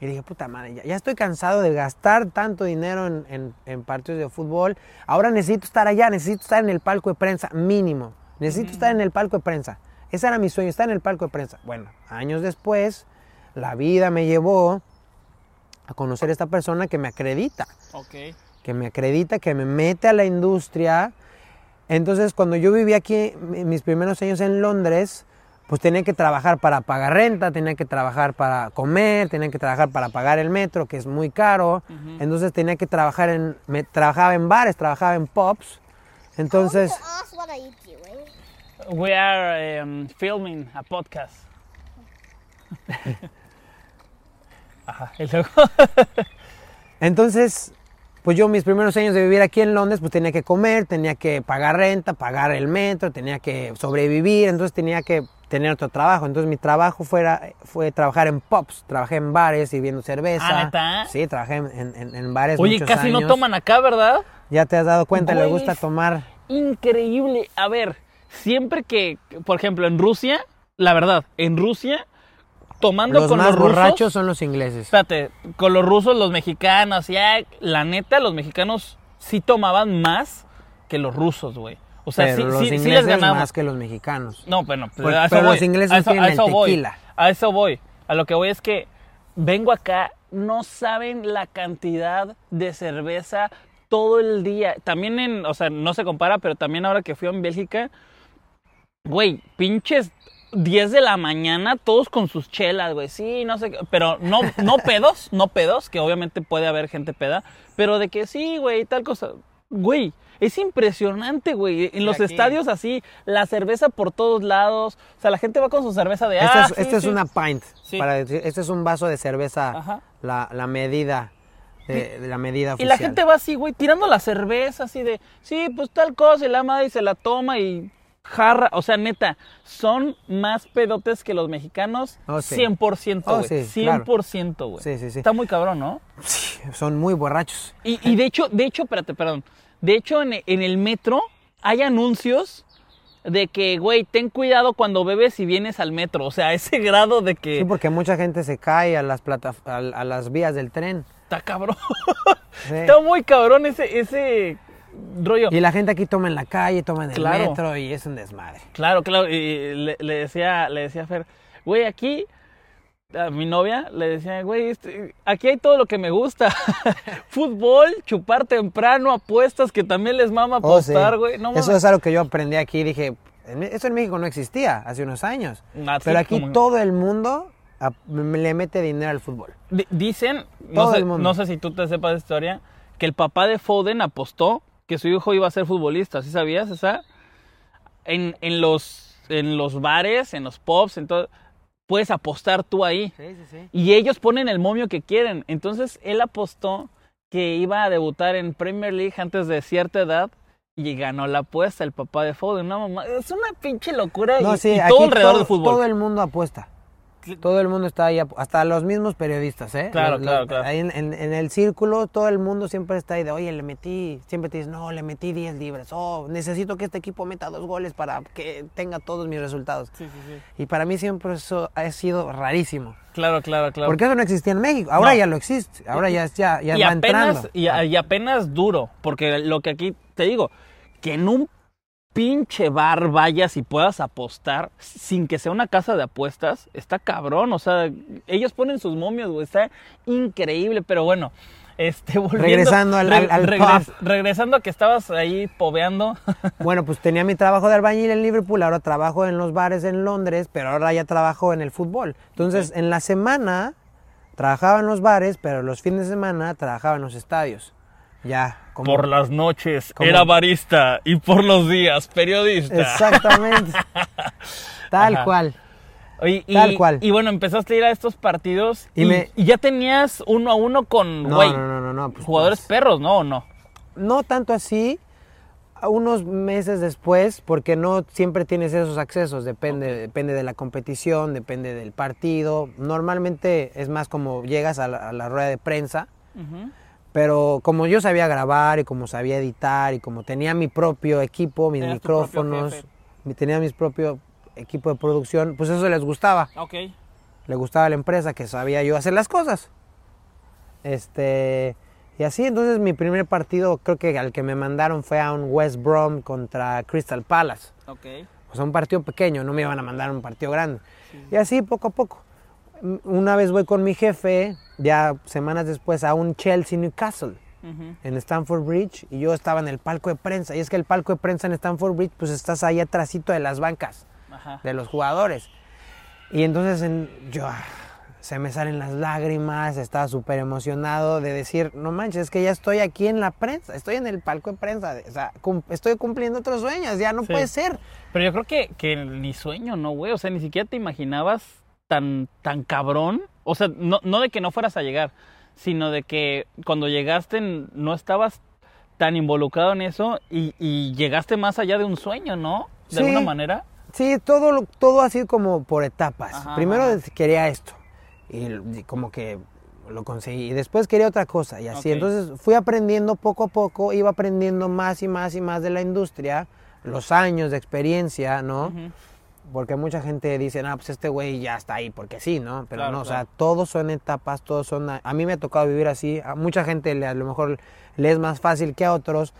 Y dije, puta madre, ya, ya estoy cansado de gastar tanto dinero en, en- en partidos de fútbol. Ahora necesito estar allá, necesito estar en el palco de prensa, mínimo. Necesito estar en el palco de prensa. Ese era mi sueño, estar en el palco de prensa. Bueno, años después, la vida me llevó a conocer a esta persona que me acredita Ok. que me acredita, que me mete a la industria. Entonces, cuando yo viví aquí, mi- mis primeros años en Londres, pues tenía que trabajar para pagar renta, tenía que trabajar para comer, tenía que trabajar para pagar el metro, que es muy caro. Entonces tenía que trabajar en, me, trabajaba en bares, trabajaba en pubs. Entonces, doing? We are um, filming a podcast. Ajá, y luego. entonces, pues yo mis primeros años de vivir aquí en Londres, pues tenía que comer, tenía que pagar renta, pagar el metro, tenía que sobrevivir, entonces tenía que tener otro trabajo. Entonces mi trabajo fuera, fue trabajar en pubs, trabajé en bares sirviendo cerveza. Ah, ¿neta? Sí, trabajé en, en- en bares Oye, muchos casi no toman acá, ¿verdad? Ya te has dado cuenta, le gusta tomar. Increíble. A ver, siempre que, por ejemplo, en Rusia, la verdad, en Rusia, tomando Los con más los rusos. borrachos son los ingleses. Espérate, con los rusos, los mexicanos, ya, la neta, los mexicanos sí tomaban más que los rusos, güey. O sea, pero sí, los sí, sí ingleses les ganamos. más que los mexicanos. No, bueno, pues a eso pero voy. los ingleses a eso, tienen a el eso voy. tequila. A eso voy. A lo que voy es que vengo acá, no saben la cantidad de cerveza todo el día. También en, o sea, no se compara, pero también ahora que fui a Bélgica, güey, pinches 10 de la mañana, todos con sus chelas, güey. Sí, no sé, qué, pero no, no pedos, no pedos, que obviamente puede haber gente peda, pero de que sí, güey, tal cosa. Güey, es impresionante, güey. En los aquí. estadios así, la cerveza por todos lados. O sea, la gente va con su cerveza de Esta ah, es, sí, esta es sí". una pint. Sí. Para decir, este es un vaso de cerveza, Ajá. la, la medida, de, de la medida Y la gente va así, güey, tirando la cerveza, así de, sí, pues tal cosa, y la madre y se la toma y jarra. O sea, neta, son más pedotes que los mexicanos, Oh, sí. 100%, Oh, güey. sí, claro. 100%, güey. Sí, sí, sí. Está muy cabrón, ¿no? Son muy borrachos. Y, y de hecho, de hecho, espérate, perdón. De hecho, en, en el metro hay anuncios de que, güey, ten cuidado cuando bebes y vienes al metro. O sea, a ese grado de que Sí, porque mucha gente se cae a las, plata, a, a las vías del tren. está cabrón. Sí. Está muy cabrón ese, ese rollo. Y la gente aquí toma en la calle, toma en el Claro. metro y es un desmadre. Claro, claro. Y le, le decía, le decía a Fer, güey, aquí a mi novia le decía, güey, este, aquí hay todo lo que me gusta. Fútbol, chupar temprano, apuestas, que también les mama Oh, sí. apostar, güey. No Eso es algo que yo aprendí aquí. Dije, eso en México no existía hace unos años. Así Pero aquí como- todo el mundo a- le mete dinero al fútbol. Di- Dicen, no sé, el mundo. no sé si tú te sepas la historia, que el papá de Foden apostó que su hijo iba a ser futbolista. ¿Sí sabías esa? En, en, los, en los bares, en los pubs, en todo, puedes apostar tú ahí. Sí, sí, sí. Y ellos ponen el momio que quieren. Entonces él apostó que iba a debutar en Premier League antes de cierta edad y ganó la apuesta el papá de Foden. No, mamá, es una pinche locura No, y, sí, y aquí todo alrededor todo, del fútbol. todo el mundo apuesta. Todo el mundo está ahí, hasta los mismos periodistas, ¿eh? Claro, Los- claro, los- claro. Ahí en, en- en el círculo todo el mundo siempre está ahí de, oye, le metí, siempre te dicen, no, le metí 10 libras, oh, necesito que este equipo meta dos goles para que tenga todos mis resultados. Sí, sí, sí. Y para mí siempre eso ha sido rarísimo. Claro, claro, claro. Porque eso no existía en México, ahora No. ya lo existe, ahora ya, ya, ya y va apenas, entrando. y apenas duro, porque lo que aquí te digo, que en un pinche bar vayas y puedas apostar sin que sea una casa de apuestas, está cabrón, o sea, ellos ponen sus momios, güey, está increíble, pero bueno, este, volviendo, Regresando al- al- al pub. regresando a que estabas ahí pobeando, Bueno, pues tenía mi trabajo de albañil en Liverpool, ahora trabajo en los bares en Londres, pero ahora ya trabajo en el fútbol. Entonces, en la semana trabajaba en los bares, pero los fines de semana trabajaba en los estadios. Ya, por las noches ¿Cómo? era barista y por los días periodista. Exactamente. Tal Ajá. cual. Oye, y, Tal cual. Y bueno, empezaste a ir a estos partidos y, Y me- y ya tenías uno a uno con, No, no, no, no, no, pues, jugadores pues, perros, ¿no? ¿O no? no tanto así, unos meses después, porque no siempre tienes esos accesos, depende, depende de la competición, depende del partido. Normalmente es más como llegas a la, a la rueda de prensa, pero como yo sabía grabar y como sabía editar y como tenía mi propio equipo, mis micrófonos, tenía mi propio equipo de producción, pues eso les gustaba. Ok. Le gustaba la empresa que sabía yo hacer las cosas. Este, y así, entonces mi primer partido, creo que al que me mandaron fue a un West Brom contra Crystal Palace. Ok. O sea, un partido pequeño, no me iban a mandar a un partido grande. Y así, poco a poco. Una vez voy con mi jefe, ya semanas después, a un Chelsea Newcastle Ujú. en Stamford Bridge y yo estaba en el palco de prensa. Y es que el palco de prensa en Stamford Bridge, pues estás ahí atrásito de las bancas Ajá. de los jugadores. Y entonces en- yo ah, se me salen las lágrimas, estaba súper emocionado de decir, no manches, es que ya estoy aquí en la prensa, estoy en el palco de prensa, o sea, cum- estoy cumpliendo otros sueños, ya no Sí. puede ser. Pero yo creo que, que ni sueño, ¿no, güey? O sea, ni siquiera te imaginabas tan, tan cabrón. O sea, no, no de que no fueras a llegar, sino de que cuando llegaste no estabas tan involucrado en eso y, y llegaste más allá de un sueño, ¿no? De Sí. alguna manera. Sí, todo, lo- todo así como por etapas. Ajá, Primero ajá. quería esto y, como que lo conseguí y después quería otra cosa y así. Entonces fui aprendiendo poco a poco, iba aprendiendo más y más y más de la industria, los años de experiencia, ¿no? Porque mucha gente dice, no, pues este güey ya está ahí, porque sí, ¿no? Pero Claro, no, o sea, todos son etapas, todos son... A, mí me ha tocado vivir así, a mucha gente le, a lo mejor le es más fácil que a otros,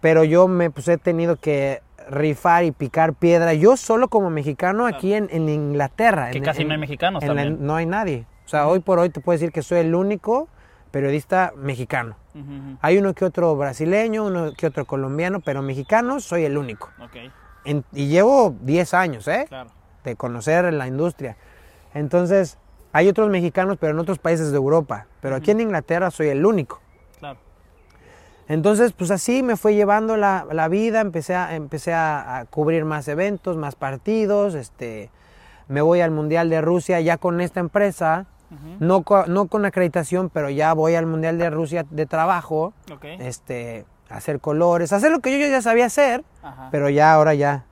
pero yo me pues, he tenido que rifar y picar piedra, yo solo como mexicano aquí en, en Inglaterra. Que en- casi en- no hay mexicanos la- también. no hay nadie. O sea, hoy por hoy te puedo decir que soy el único periodista mexicano. Hay uno que otro brasileño, uno que otro colombiano, pero mexicano soy el único. Ok, En- y llevo 10 años, ¿eh? claro. de conocer la industria. Entonces, hay otros mexicanos, pero en otros países de Europa. Pero aquí en Inglaterra soy el único. Claro. Entonces, pues así me fue llevando la, la vida, empecé, a, empecé a, a cubrir más eventos, más partidos, este, me voy al Mundial de Rusia ya con esta empresa, Ujú. no, co- no con acreditación, pero ya voy al Mundial de Rusia de trabajo, Ok. este, hacer colores, hacer lo que yo ya sabía hacer, Ajá. pero ya ahora ya,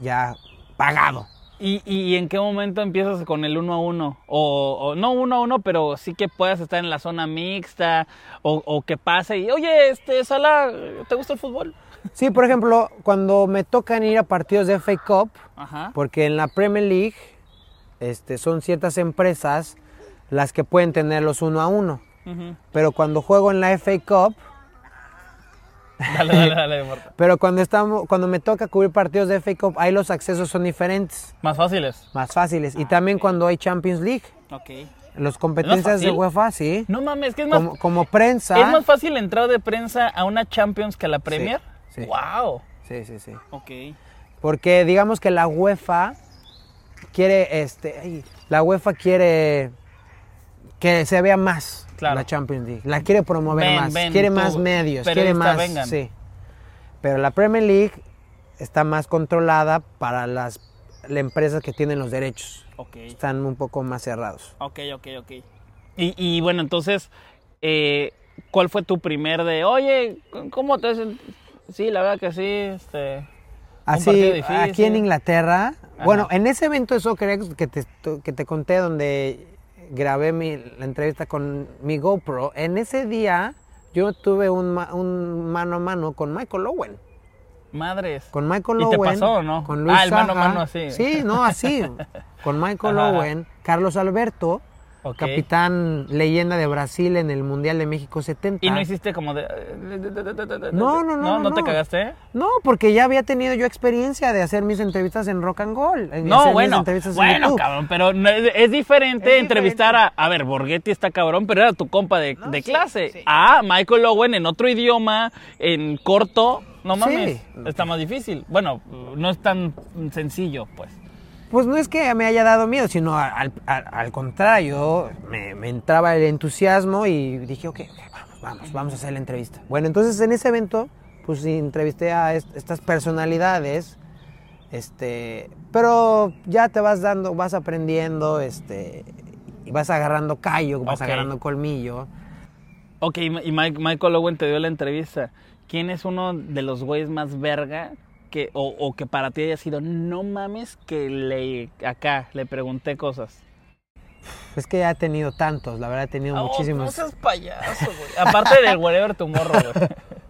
ya pagado. ¿Y, y en qué momento empiezas con el uno a uno? O, o no uno a uno, pero sí que puedas estar en la zona mixta o, o que pase y, oye, este, Sala, ¿te gusta el fútbol? Sí, por ejemplo, cuando me tocan ir a partidos de FA Cup, Ajá. porque en la Premier League este, son ciertas empresas las que pueden tenerlos uno a uno. Pero cuando juego en la FA Cup, Dale, dale, dale. Marta. pero cuando, estamos, cuando me toca cubrir partidos de FA Cup, ahí los accesos son diferentes, Más fáciles. más fáciles. Y también cuando hay Champions League, Ok. las competencias de? UEFA, sí. No mames, que es más, Como, como prensa. ¿es más fácil entrar de prensa a una Champions que a la Premier? sí. Wow. Sí, sí, sí. Ok. Porque digamos que la UEFA quiere, este, ay, la UEFA quiere que se vea más Claro. la Champions League. La quiere promover Ven, más, ven, quiere tú, más medios, quiere más, vengan. sí. Pero la Premier League está más controlada para las, las empresas que tienen los derechos. Ok. Están un poco más cerrados. Ok, ok, ok. Y, y bueno, entonces, eh, ¿cuál fue tu primer de, oye, ¿cómo te sent-?" Sí, la verdad que sí, este... Así, aquí en Inglaterra, Ajá. bueno, en ese evento de Soccer que te, que te conté donde grabé mi, la entrevista con mi GoPro, en ese día yo tuve un, un mano a mano con Michael Owen. Madres. Con Michael ¿Y te Owen. pasó no? Con Luis Ah, el mano a mano así. Sí, no, así. con Michael Ajá. Owen, Carlos Alberto, Ok. capitán leyenda de Brasil en el Mundial de México 70. ¿Y no hiciste como de... No, no, no, ¿No, no, te no. cagaste? No, porque ya había tenido yo experiencia de hacer mis entrevistas en Rock and Roll. en No, bueno, entrevistas en bueno, cabrón, pero no- es, es diferente Es entrevistar diferente. a... A ver, Borghetti está cabrón, pero era tu compa de, No, de sí, clase. sí. Ah, Michael Owen en otro idioma, en corto, no mames, Sí. está más difícil. Bueno, no es tan sencillo, pues. Pues no es que me haya dado miedo, sino al, al- al contrario, me, me entraba el entusiasmo y dije, ok, vamos, vamos, vamos a hacer la entrevista. Bueno, entonces en ese evento, pues entrevisté a est- estas personalidades, este, pero ya te vas dando, vas aprendiendo, este, y vas agarrando callo, vas agarrando colmillo. Ok, y y Mike- Michael Owen te dio la entrevista. ¿Quién es uno de los güeyes más verga que, o, o que para ti haya sido, no mames, que le acá le pregunté cosas? Es que ya he tenido tantos, la verdad he tenido Oh, muchísimos. No seas payaso, güey. Aparte del whatever tomorrow, güey.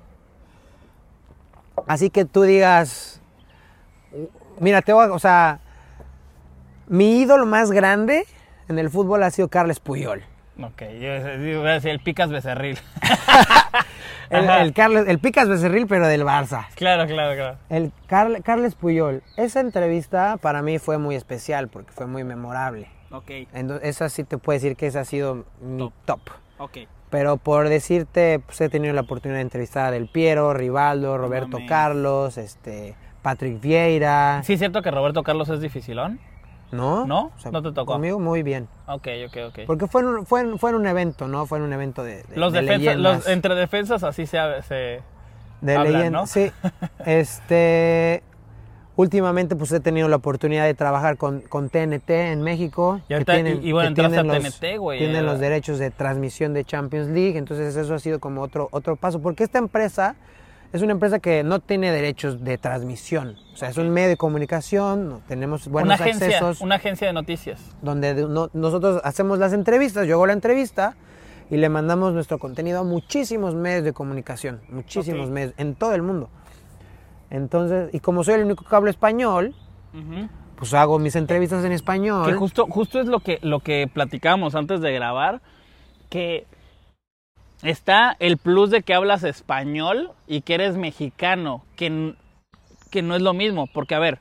Así que tú digas, mira, te voy a- o sea, mi ídolo más grande en el fútbol ha sido Carles Puyol. Ok, yo iba a decir el Picas Becerril. El, el Carles, el Picas Becerril, pero del Barça. claro, claro, claro. El Carl- Carles Puyol. Esa entrevista para mí fue muy especial porque fue muy memorable. Ok, Entonces, esa sí te puedo decir que esa ha sido mi top. ok. Pero por decirte, pues he tenido la oportunidad de entrevistar a Del Piero, Rivaldo, Roberto. Carlos, este, Patrick Vieira. ¿Sí es cierto que Roberto Carlos es dificilón? ¿No? ¿No? ¿No te tocó? Conmigo muy bien. Ok, ok, ok. Porque fue en, un- fue en- fue en un evento, ¿no? Fue en un evento de, de- Los de los, entre defensas así se... se de hablan, leyendas, ¿no? Sí. Este. Últimamente, pues he tenido la oportunidad de trabajar con, con TNT en México. Y ahorita- y- y bueno, que a tienen los- TNT, güey, Tienen eh. los derechos de transmisión de Champions League. Entonces, eso ha sido como otro, otro paso. Porque esta empresa es una empresa que no tiene derechos de transmisión. O sea, es un medio de comunicación. no- Tenemos buenos una agencia, accesos. una agencia de noticias. donde de- no- nosotros hacemos las entrevistas, yo hago la entrevista y le mandamos nuestro contenido a muchísimos medios de comunicación, muchísimos medios, en todo el mundo. Entonces, y como soy el único que hablo español, pues hago mis entrevistas en español. Que justo, justo es lo que, lo que platicábamos antes de grabar, que está el plus de que hablas español y que eres mexicano, que, que no es lo mismo, porque a ver,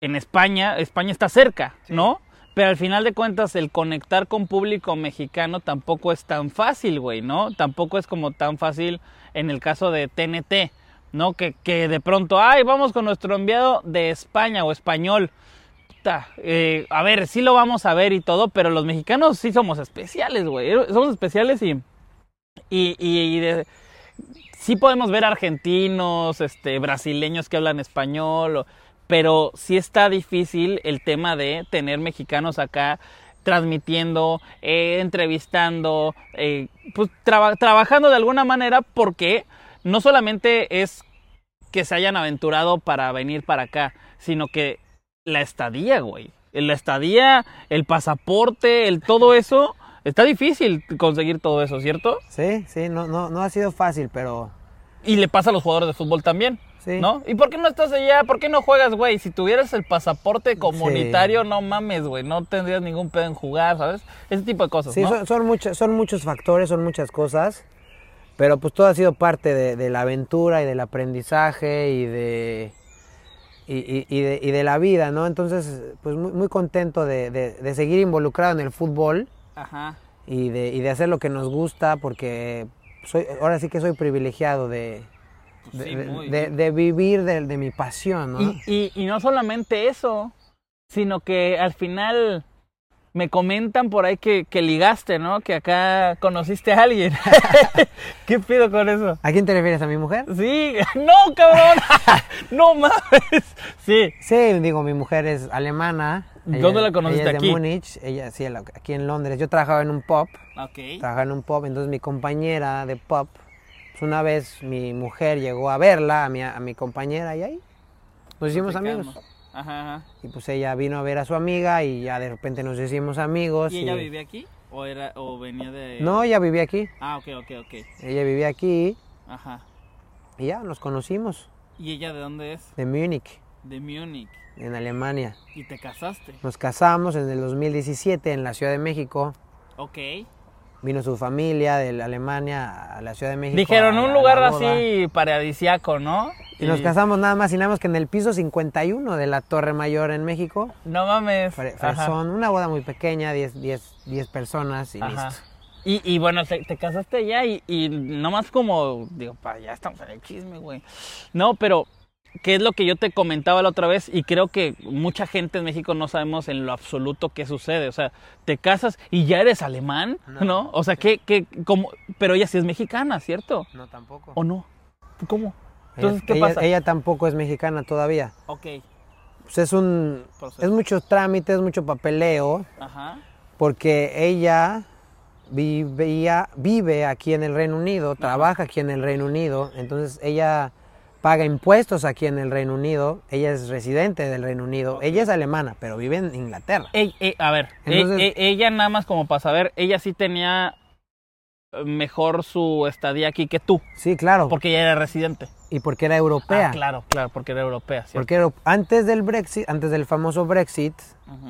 en España, España está cerca, ¿no? Pero al final de cuentas el conectar con público mexicano tampoco es tan fácil, güey, ¿no? Tampoco es como tan fácil en el caso de TNT, ¿no? Que, que de pronto, ay, vamos con nuestro enviado de España o español. Puta, eh, a ver, sí lo vamos a ver y todo, pero los mexicanos sí somos especiales, güey. Somos especiales y. Y, y- de- sí podemos ver argentinos, este, brasileños que hablan español, pero sí está difícil el tema de tener mexicanos acá transmitiendo, eh, entrevistando, eh, pues traba- trabajando de alguna manera porque no solamente es que se hayan aventurado para venir para acá, sino que la estadía, güey. La estadía, el pasaporte, el todo eso, está difícil conseguir todo eso, ¿cierto? Sí, sí, no, no, no ha sido fácil, pero Y le pasa a los jugadores de fútbol también. Sí. ¿No? ¿Y por qué no estás allá? ¿Por qué no juegas, güey? Si tuvieras el pasaporte comunitario, no mames, güey. No tendrías ningún pedo en jugar, ¿sabes? Ese tipo de cosas, sí, ¿no? son, son, muchas- son muchos factores, son muchas cosas, pero pues todo ha sido parte de, de la aventura y del aprendizaje y de, y, y- y de, y de la vida, ¿no? Entonces, pues muy, muy contento de, de- de seguir involucrado en el fútbol Ajá. y de, y de hacer lo que nos gusta, porque soy, ahora sí que soy privilegiado de, Pues sí, de, muy de- bien. de vivir de, de mi pasión, ¿no? Y, y- y no solamente eso, sino que al final me comentan por ahí que, que ligaste, ¿no? Que acá conociste a alguien. ¿Qué pido con eso? ¿A quién te refieres? ¿A mi mujer? Sí, no, cabrón. no mames. Sí. Sí, digo, mi mujer es alemana. ¿Dónde la conociste? ella es ¿Aquí? de Múnich, ella sí, aquí en Londres. Yo trabajaba en un pub, Ok. trabajaba en un pub, entonces mi compañera de pub, pues una vez mi mujer llegó a verla, a mi, a mi compañera, y ahí nos hicimos amigos. Ajá, ajá. Y pues ella vino a ver a su amiga y ya de repente nos hicimos amigos. ¿Y ella vivía aquí? ¿O, era, o venía de.? No, ella vivía aquí. Ah, ok, ok, ok. Ella vivía aquí Ajá. y ya nos conocimos ¿Y ella de dónde es? de Múnich, De Múnich. en Alemania. ¿Y te casaste? Nos casamos en el 2017 en la Ciudad de México. Ok. Vino su familia de Alemania a la Ciudad de México. Dijeron a- un lugar así paradisiaco, ¿no? Y nos casamos nada más y nada más que en el piso 51 de la Torre Mayor en México. No mames. Fre-. Fresón, una boda muy pequeña, 10, 10, 10 personas y Ajá. listo. Y, y bueno, te, te casaste allá y, y nomás como, digo, pa, ya estamos en el chisme, güey. No, pero, ¿qué es lo que yo te comentaba la otra vez? Y creo que mucha gente en México no sabemos en lo absoluto qué sucede. O sea, te casas y ya eres alemán, ¿no? O sea, ¿qué, qué, cómo? Pero ella sí es mexicana, ¿cierto? No, tampoco. ¿O no? ¿Cómo? Entonces, ella, ¿qué ella- pasa? ella tampoco es mexicana todavía. Ok, Pues es un... Proceso. Es mucho trámite, es mucho papeleo, ajá. porque ella vivía, vive aquí en el Reino Unido, trabaja aquí en el Reino Unido, entonces ella paga impuestos aquí en el Reino Unido, ella es residente del Reino Unido, ella es alemana, pero vive en Inglaterra. Ey, ey, a ver, Entonces- ey, ella nada más como para saber, ella sí tenía eh, mejor su estadía aquí que tú, Sí, claro. porque ya era residente. y porque era europea. Ah, claro, claro, porque era europea. ¿cierto? Porque era- antes del Brexit, antes del famoso Brexit,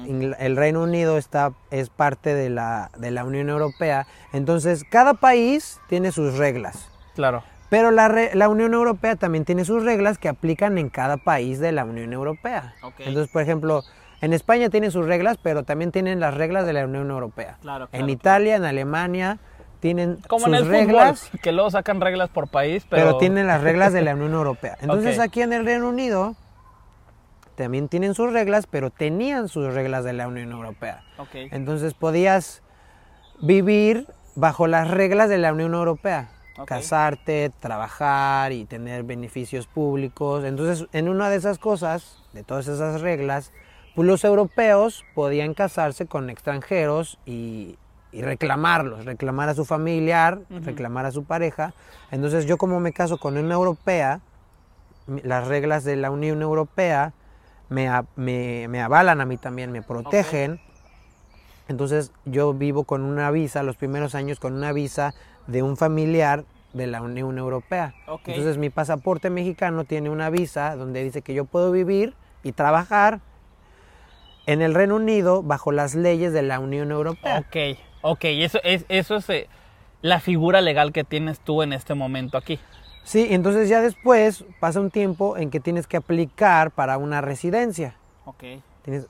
el Reino Unido está, es parte de la, de la Unión Europea. Entonces, cada país tiene sus reglas. Claro. Pero la, re- la Unión Europea también tiene sus reglas que aplican en cada país de la Unión Europea. Entonces, por ejemplo, en España tienen sus reglas, pero también tienen las reglas de la Unión Europea. Claro, en claro, Italia, en Alemania, tienen Como sus en el reglas, fútbol, que luego sacan reglas por país, pero... pero... tienen las reglas de la Unión Europea. Entonces, aquí en el Reino Unido también tienen sus reglas, pero tenían sus reglas de la Unión Europea. Ok. Entonces podías vivir bajo las reglas de la Unión Europea. Casarte, trabajar y tener beneficios públicos. Entonces, en una de esas cosas, de todas esas reglas, pues los europeos podían casarse con extranjeros y, y reclamarlos, reclamar a su familiar, reclamar a su pareja. Entonces, yo como me caso con una europea, las reglas de la Unión Europea me- me avalan a mí también, me protegen. Entonces yo vivo con una visa, los primeros años con una visa de un familiar de la Unión Europea. Ok. Entonces mi pasaporte mexicano tiene una visa donde dice que yo puedo vivir y trabajar en el Reino Unido bajo las leyes de la Unión Europea. Ok, ok, eso es, eso es eh, la figura legal que tienes tú en este momento aquí. Sí, entonces ya después pasa un tiempo en que tienes que aplicar para una residencia. Ok. Tienes,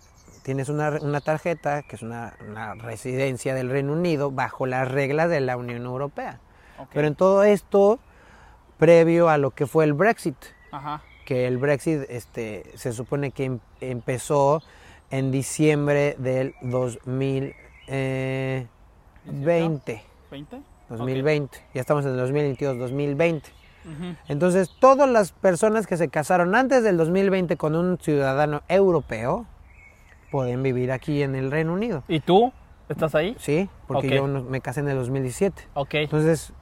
tienes una, una tarjeta que es una, una residencia del Reino Unido bajo las reglas de la Unión Europea. Pero en todo esto, previo a lo que fue el Brexit, Ajá. que el Brexit este, se supone que em- empezó en diciembre del 2020. ¿20? 2020. Ya estamos en el 2022, 2020. Ujú. Entonces, todas las personas que se casaron antes del 2020 con un ciudadano europeo pueden vivir aquí en el Reino Unido. ¿Y tú? ¿Estás ahí? Sí, porque Ok. yo me casé en el 2017. Ok. Entonces,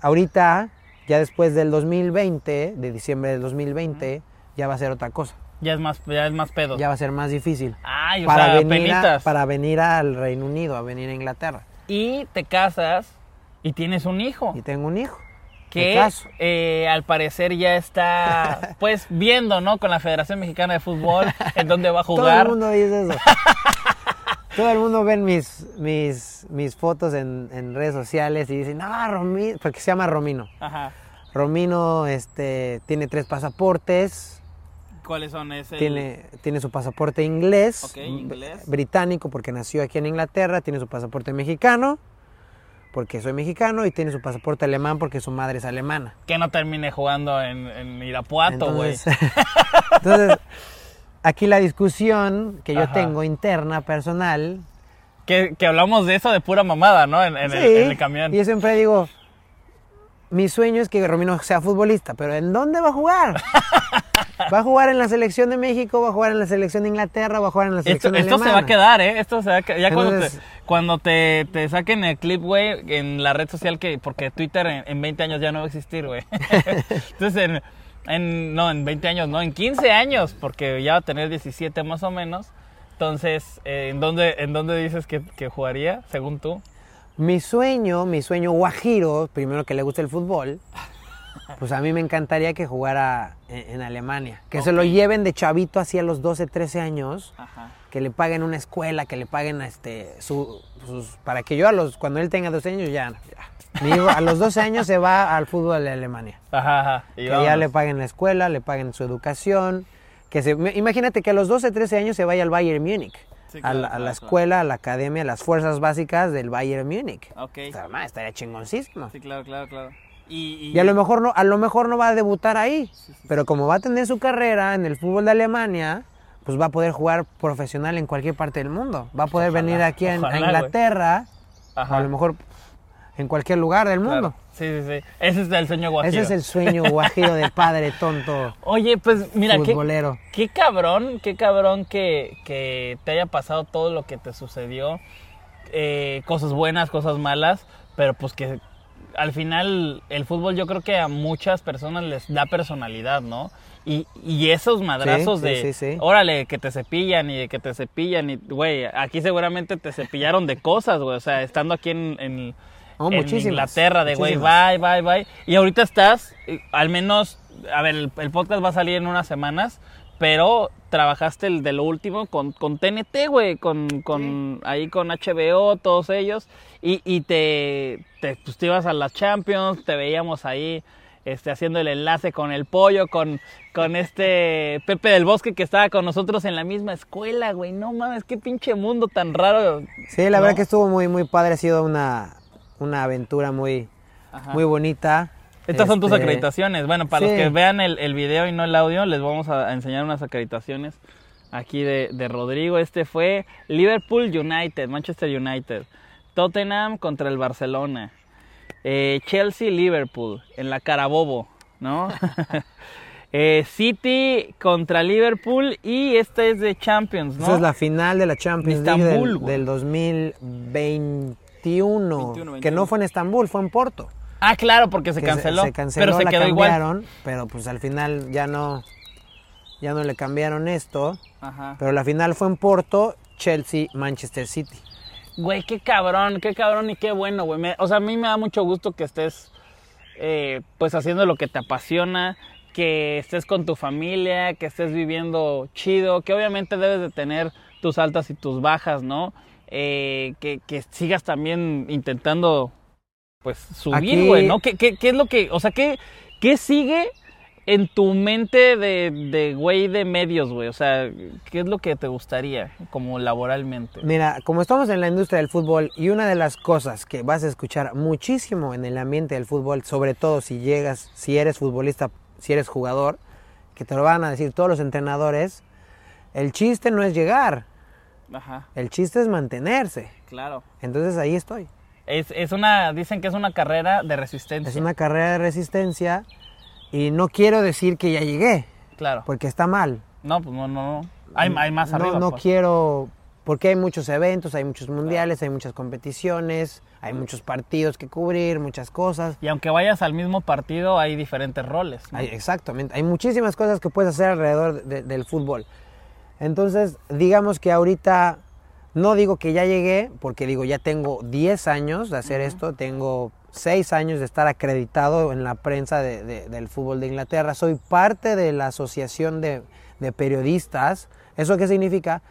ahorita, ya después del 2020, de diciembre del 2020, ya va a ser otra cosa. Ya es más, ya es más pedo. Ya va a ser más difícil. Ay, o para, sea, venir a- para venir al Reino Unido, a venir a Inglaterra. Y te casas y tienes un hijo. Y tengo un hijo. Que eh, al parecer ya está pues viendo, ¿no? Con la Federación Mexicana de Fútbol en dónde va a Todo el jugar. mundo dice eso. Todo el mundo ven mis, mis, mis fotos en, en redes sociales y dicen, no, Romino, porque se llama Romino. Ajá. Romino este, tiene tres pasaportes, ¿Cuáles son ese? tiene, tiene su pasaporte inglés, inglés. británico porque nació aquí en Inglaterra, tiene su pasaporte mexicano porque soy mexicano y tiene su pasaporte alemán porque su madre es alemana. Que no termine jugando en, en Irapuato, güey. Entonces, entonces, aquí la discusión que yo Ajá. tengo interna, personal, Que, que hablamos de eso de pura mamada, ¿no? En, en el, en el camión. Y yo siempre digo, mi sueño es que Romino sea futbolista, pero ¿en dónde va a jugar? ¿Va a jugar en la selección de México? ¿Va a jugar en la selección de Inglaterra? ¿Va a jugar en la Esto, selección esto se va a quedar, ¿eh? Esto se va a quedar. Ya cuando, te, cuando te, te saquen el clip, güey, en la red social, que porque Twitter en, en 20 años ya no va a existir, güey. Entonces, en, en- no, en 20 años, no, en 15 años, porque ya va a tener 17 más o menos. Entonces, eh, ¿en, dónde, ¿en dónde dices que, que jugaría, según tú? Mi sueño, mi sueño guajiro, primero que le guste el fútbol, pues a mí me encantaría que jugara en, en Alemania. Que se lo lleven de chavito hacia los 12, 13 años. Ajá. que le paguen una escuela, que le paguen este su, sus, para que yo a los cuando él tenga 12 años ya, ya. Mi hijo a los 12 años se va al fútbol de Alemania. Ajá, ajá. Y Que ya le paguen la escuela, le paguen su educación, que se imagínate que a los 12, 13 años se vaya al Bayern Múnich. A la, a la escuela, a la academia, a las fuerzas básicas del Bayern Múnich. Ok. O sea, ma, estaría chingoncísimo. Sí, claro, claro, claro. Y, y- Y a lo mejor no, a lo mejor no va a debutar ahí, pero como va a tener su carrera en el fútbol de Alemania, pues va a poder jugar profesional en cualquier parte del mundo. Va a poder Ojalá, venir aquí a ojalá, güey. Inglaterra, a lo mejor en cualquier lugar del mundo. Claro. Sí, sí, sí. Ese es el sueño guajiro. Ese es el sueño guajiro del padre tonto Oye, pues mira, qué, futbolero. qué cabrón, qué cabrón que, que te haya pasado todo lo que te sucedió. Eh, cosas buenas, cosas malas, pero pues que al final el fútbol yo creo que a muchas personas les da personalidad, ¿no? Y, y esos madrazos Sí, de, sí, sí, sí. órale, que te cepillan y de que te cepillan y, güey, aquí seguramente te cepillaron de cosas, güey, o sea, estando aquí en, en, Oh, en muchísimas, Inglaterra, de güey, bye, bye, bye. Y ahorita estás, eh, al menos, a ver, el, el podcast va a salir en unas semanas, pero trabajaste el de lo último con, con TNT, güey, con, con ahí con HBO, todos ellos, y, y te, te, pues, te ibas a las Champions, te veíamos ahí este, haciendo el enlace con el pollo, con, con este Pepe del Bosque que estaba con nosotros en la misma escuela, güey. No mames, qué pinche mundo tan raro. Sí, la ¿no? verdad que estuvo muy, muy padre. Ha sido una, una aventura muy, Ajá. muy bonita. Estas son tus Este, acreditaciones. Bueno, para los que vean el, el video y no el audio, les vamos a, a enseñar unas acreditaciones aquí de, de Rodrigo. Este fue Liverpool United, Manchester United. Tottenham contra el Barcelona. Eh, Chelsea Liverpool en la Carabobo, ¿no? Eh, City contra Liverpool y este es de Champions, ¿no? Esa es la final de la Champions League del, del 2021, 21, que no 21. fue en Estambul, fue en Porto. Ah, claro, porque se canceló. Se, canceló, pero se la quedó igual. pero pues al final ya no, ya no le cambiaron esto. Ajá. Pero la final fue en Porto, Chelsea, Manchester City. Güey, qué cabrón, qué cabrón y qué bueno, güey. Me- O sea, a mí me da mucho gusto que estés, eh, pues, haciendo lo que te apasiona, que estés con tu familia, que estés viviendo chido, que obviamente debes de tener tus altas y tus bajas, ¿no? Eh, que, que sigas también intentando, pues, subir, güey, ¿no? ¿Qué, qué, qué es lo que, o sea, qué, qué sigue en tu mente de, de güey de medios, güey? O sea, ¿qué es lo que te gustaría como laboralmente? Mira, como estamos en la industria del fútbol y una de las cosas que vas a escuchar muchísimo en el ambiente del fútbol, sobre todo si llegas, si eres futbolista, si eres jugador, que te lo van a decir todos los entrenadores, el chiste no es llegar, Ajá, el chiste es mantenerse. claro. Entonces ahí estoy. Es, es una, dicen que es una carrera de resistencia. Es una carrera de resistencia y no quiero decir que ya llegué, Claro. porque está mal. No, pues no, no, no. Hay, hay más no, arriba. no pues. quiero, porque hay muchos eventos, hay muchos mundiales, hay muchas competiciones, hay muchos partidos que cubrir, muchas cosas. Y aunque vayas al mismo partido, hay diferentes roles. ¿no? Hay- exactamente, hay muchísimas cosas que puedes hacer alrededor de- del fútbol. Entonces, digamos que ahorita no digo que ya llegué, porque digo, ya tengo 10 años de hacer esto, tengo 6 años de estar acreditado en la prensa de- de- del fútbol de Inglaterra, soy parte de la asociación de, de periodistas. ¿Eso qué significa?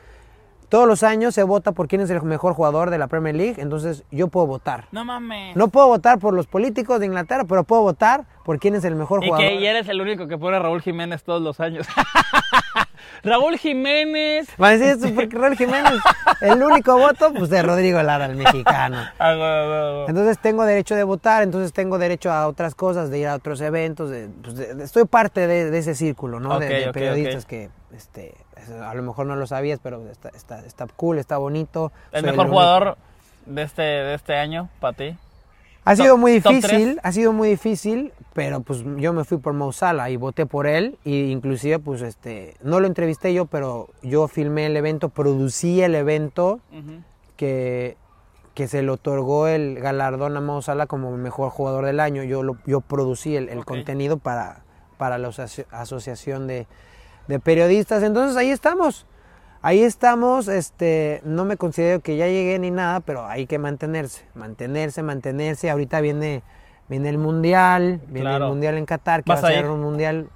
Todos los años se vota por quién es el mejor jugador de la Premier League, entonces yo puedo votar. No mames. No puedo votar por los políticos de Inglaterra, pero puedo votar por quién es el mejor y jugador. que y eres el único que pone a Raúl Jiménez todos los años. Raúl Jiménez. Va a decir esto porque Raúl Jiménez, el único voto, pues de Rodrigo Lara, el mexicano. Ah. Entonces tengo derecho de votar, entonces tengo derecho a otras cosas, de ir a otros eventos, de, pues, de- estoy parte de, de ese círculo, ¿no? de, periodistas que, este, a lo mejor no lo sabías, pero está, está, está cool, está bonito. El Soy mejor jugador de este, de este año, para ti. Ha sido muy difícil, ha sido muy difícil, pero pues yo me fui por Mo Salah y voté por él y inclusive pues este no lo entrevisté yo, pero yo filmé el evento, producí el evento que, que se le otorgó el galardón a Mo Salah como mejor jugador del año. Yo lo, yo producí el, el contenido para, para la asoci- asociación de, de periodistas. Entonces ahí estamos. Ahí estamos, este, no me considero que ya llegué ni nada, pero hay que mantenerse, mantenerse, mantenerse. Ahorita viene, viene el mundial, viene Claro. el mundial en Qatar, que va ¿Vas a ser un mundial,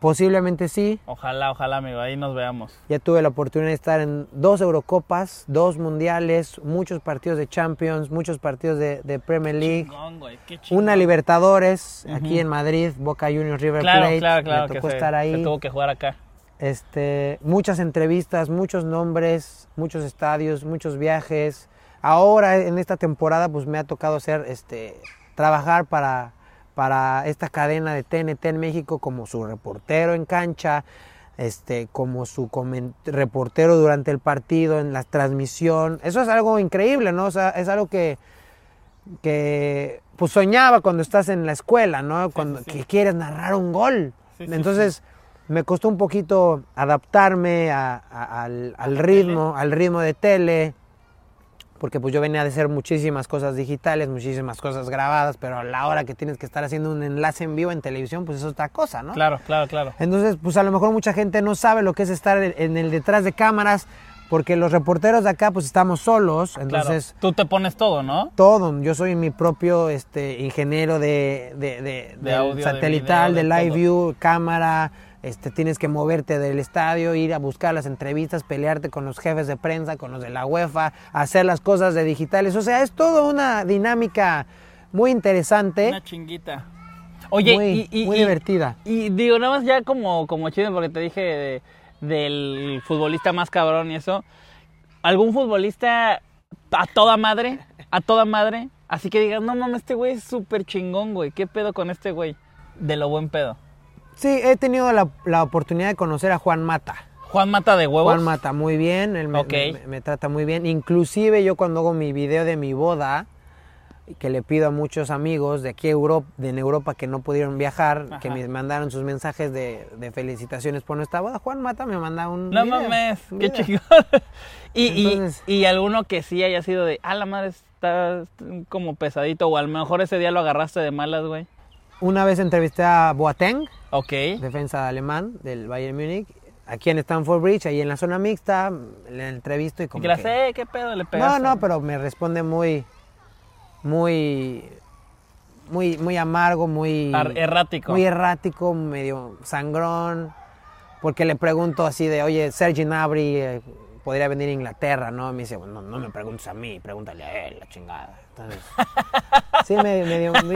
posiblemente sí. Ojalá, ojalá, amigo. Ahí nos veamos. Ya tuve la oportunidad de estar en dos Eurocopas, dos mundiales, muchos partidos de Champions, muchos partidos de, de Premier League, Chingón, güey, qué chingón. una Libertadores aquí en Madrid, Boca Juniors River Claro, Plate. claro, claro. Me que tocó se, estar ahí. se tuvo que jugar acá. Este, muchas entrevistas, muchos nombres, muchos estadios, muchos viajes. Ahora en esta temporada pues me ha tocado hacer este trabajar para para esta cadena de TNT en México como su reportero en cancha, este como su reportero durante el partido en la transmisión. Eso es algo increíble, ¿no? O sea, es algo que que pues soñaba cuando estás en la escuela, ¿no? Cuando sí, sí. que quieres narrar un gol. Sí, Entonces me costó un poquito adaptarme a- a- al, al ritmo, al ritmo de tele, porque pues yo venía de hacer muchísimas cosas digitales, muchísimas cosas grabadas, pero a la hora que tienes que estar haciendo un enlace en vivo en televisión, pues es otra cosa, ¿no? Claro, claro, claro. Entonces, pues a lo mejor mucha gente no sabe lo que es estar en el detrás de cámaras, porque los reporteros de acá pues estamos solos, Claro. entonces Tú te pones todo, ¿no? todo, yo soy mi propio este, ingeniero de, de, de- De del audio, de satelital, video, de, de live todo. view, cámara, este, tienes que moverte del estadio, ir a buscar las entrevistas, pelearte con los jefes de prensa, con los de la UEFA, hacer las cosas de digitales, o sea, es toda una dinámica muy interesante. Una chinguita. Oye, Muy- y, y- muy y- divertida. Y digo, nada más ya como, como chido, porque te dije de- del futbolista más cabrón y eso. ¿Algún futbolista a toda madre? A toda madre. Así que digas, no mames, este güey es súper chingón, güey. ¿Qué pedo con este güey? De lo buen pedo. Sí, he tenido la, la oportunidad de conocer a Juan Mata. Juan Mata de huevos. Juan Mata muy bien, él me, me- me trata muy bien. Inclusive yo cuando hago mi video de mi boda, que le pido a muchos amigos de aquí Europa, de en Europa que no pudieron viajar, que me mandaron sus mensajes de, de felicitaciones por nuestra boda, Juan Mata me manda un No video, mames, qué chingón. y, y- y alguno que sí haya sido de, ah, la madre está como pesadito, o a lo mejor ese día lo agarraste de malas, güey. Una vez entrevisté a Boateng, defensa alemán del Bayern Múnich, aquí en Stamford Bridge, ahí en la zona mixta, le entrevisto y Y como que la sé, qué pedo le No, pegaste. no, pero me responde muy, muy, muy, muy amargo, muy Ar- errático. muy errático, medio sangrón, porque le pregunto así de, oye, Sergi Gnabry eh, podría venir a Inglaterra, ¿no? Y me dice, bueno, no me preguntes a mí, pregúntale a él, la chingada. Sí,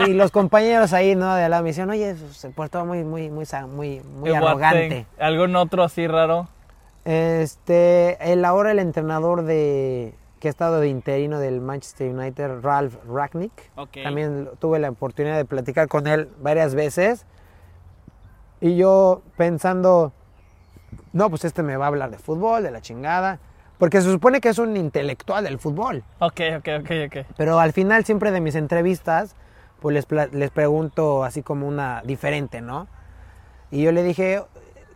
y los compañeros ahí, ¿no? De al lado me dicen, oye, se portó muy, muy, muy, muy, muy arrogante. ¿Algún otro así raro? Este, el ahora el entrenador de que ha estado de interino del Manchester United, Ralph Ragnick. También tuve la oportunidad de platicar con él varias veces. Y yo pensando, no, pues este me va a hablar de fútbol, de la chingada. Porque se supone que es un intelectual del fútbol. Ok, ok, ok, ok. Pero al final siempre de mis entrevistas, pues les, les pregunto así como una diferente, ¿no? Y yo le dije,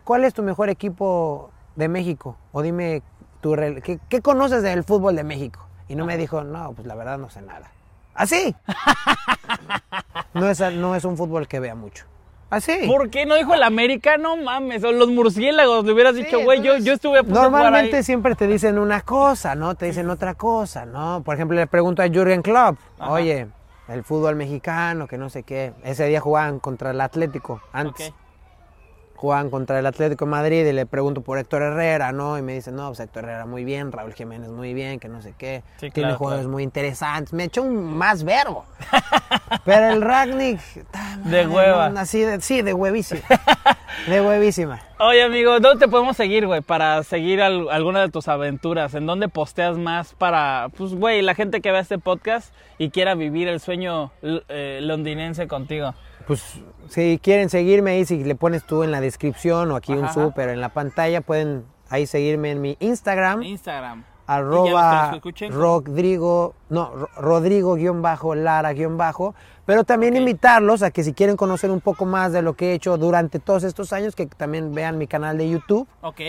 ¿cuál es tu mejor equipo de México? O dime, tu, ¿qué, qué conoces del fútbol de México? Y no me dijo, no, pues la verdad no sé nada. ¿Así? no, es, no es un fútbol que vea mucho. ¿Así? ¿Por qué no dijo el América? No mames, o los murciélagos, le hubieras Sí, dicho, güey, yo, yo estuve a punto de jugar Normalmente ahí. siempre te dicen una cosa, ¿no? Te dicen otra cosa, ¿no? Por ejemplo, le pregunto a Jürgen Klopp, Ajá. oye, el fútbol mexicano, que no sé qué. Ese día jugaban contra el Atlético, antes. Ok. Jugaban contra el Atlético de Madrid y le pregunto por Héctor Herrera, ¿no? Y me dicen, no, pues Héctor Herrera muy bien, Raúl Jiménez muy bien, que no sé qué. Sí, Tiene claro, jugadores claro. muy interesantes. Me echó un más verbo. Pero el Ragnick... De hueva. no, así de, sí, de huevísima. de huevísima. Oye, amigo, ¿dónde te podemos seguir, güey? Para seguir al- alguna de tus aventuras. ¿En dónde posteas más para, pues, güey, la gente que vea este podcast y quiera vivir el sueño eh, londinense contigo? Pues si quieren seguirme ahí, si le pones tú en la descripción o aquí un Ajá, pero en la pantalla pueden ahí seguirme en mi Instagram, Instagram. Arroba Rodrigo, no, Ro- Rodrigo guion bajo, Lara guion bajo, pero también invitarlos a que si quieren conocer un poco más de lo que he hecho durante todos estos años, que también vean mi canal de YouTube, Ok.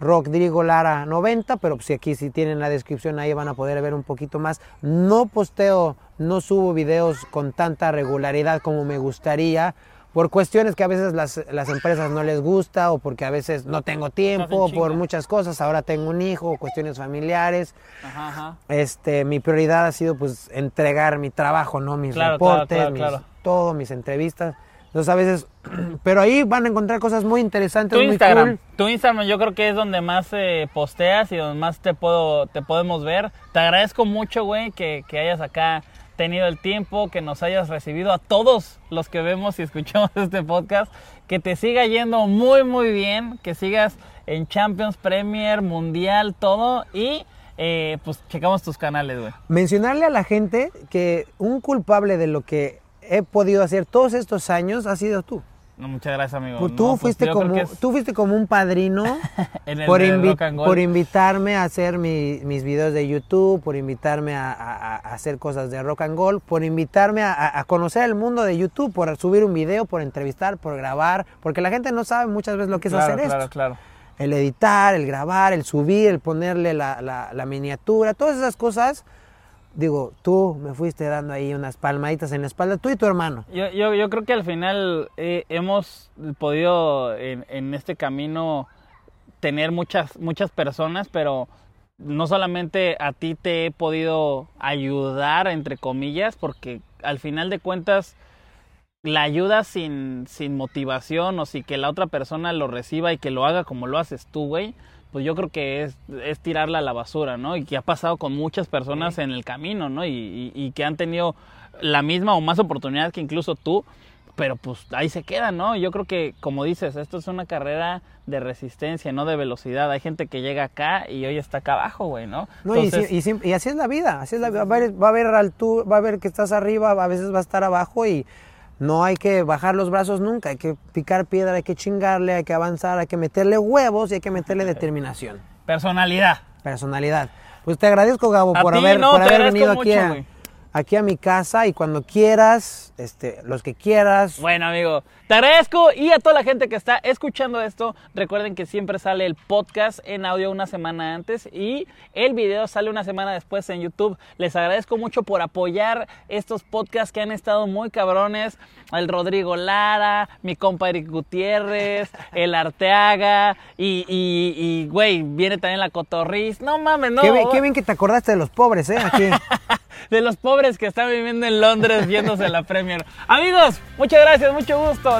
Rodrigo Lara 90, pero si aquí si tienen la descripción ahí van a poder ver un poquito más. No posteo, no subo videos con tanta regularidad como me gustaría, por cuestiones que a veces las, las empresas no les gusta o porque a veces no tengo tiempo, en por muchas cosas. Ahora tengo un hijo, cuestiones familiares. Ajá, ajá. Este, mi prioridad ha sido pues entregar mi trabajo, ¿no? Mis Claro, reportes, claro, mis- claro. todo, mis entrevistas. Entonces a veces, pero ahí van a encontrar cosas muy interesantes, Tu muy Instagram. cool. Tu Instagram yo creo que es donde más eh, posteas y donde más te puedo te podemos ver. Te agradezco mucho, güey, que, que hayas acá tenido el tiempo, que nos hayas recibido a todos los que vemos y escuchamos este podcast. Que te siga yendo muy, muy bien. Que sigas en Champions, Premier, Mundial, todo. Y eh, pues checamos tus canales, güey. mencionarle a la gente que un culpable de lo que he podido hacer todos estos años ha sido tú. No, muchas gracias, amigo. Pues No, tú, pues fuiste como, es tú fuiste como un padrino en el por, invi- por invitarme a hacer mi- mis videos de YouTube, por invitarme a, a- a hacer cosas de rock and roll, por invitarme a, a- a conocer el mundo de YouTube, por subir un video, por entrevistar, por grabar, porque la gente no sabe muchas veces lo que es Claro, hacer claro, esto. claro. El editar, el grabar, el subir, el ponerle la, la- la miniatura, todas esas cosas. Digo, tú me fuiste dando ahí unas palmaditas en la espalda, tú y tu hermano. Yo, yo, yo creo que al final eh, hemos podido en, este camino tener muchas, muchas personas, pero no solamente a ti te he podido ayudar, entre comillas, porque al final de cuentas la ayuda sin, sin motivación o si que la otra persona lo reciba y que lo haga como lo haces tú, güey, pues yo creo que es, es tirarla a la basura, ¿no? Y que ha pasado con muchas personas en el camino, ¿no? Y, y, y que han tenido la misma o más oportunidad que incluso tú, pero pues ahí se queda, ¿no? Yo creo que, como dices, esto es una carrera de resistencia, no de velocidad. Hay gente que llega acá y hoy está acá abajo, güey, ¿no? No, Entonces, y así es la vida, así es la vida. Va a haber, va a haber altura, va a haber que estás arriba, a veces va a estar abajo y no hay que bajar los brazos nunca, hay que picar piedra, hay que chingarle, hay que avanzar, hay que meterle huevos y hay que meterle determinación, personalidad. personalidad. Pues te agradezco, Gabo, A por haber, no, por te haber agradezco venido aquí, a, aquí a mi casa y cuando quieras, este, los que quieras. Bueno, amigo, te agradezco y a toda la gente que está escuchando esto, recuerden que siempre sale el podcast en audio una semana antes y el video sale una semana después en YouTube. Les agradezco mucho por apoyar estos podcasts que han estado muy cabrones. El Rodrigo Lara, mi compa Eric Gutiérrez, el Arteaga y, y, y, güey, viene también la Cotorriz. No mames, no. qué, bien, qué bien que te acordaste de los pobres, ¿eh? Aquí. de los pobres que están viviendo en Londres viéndose la Premier. Amigos, muchas gracias, mucho gusto.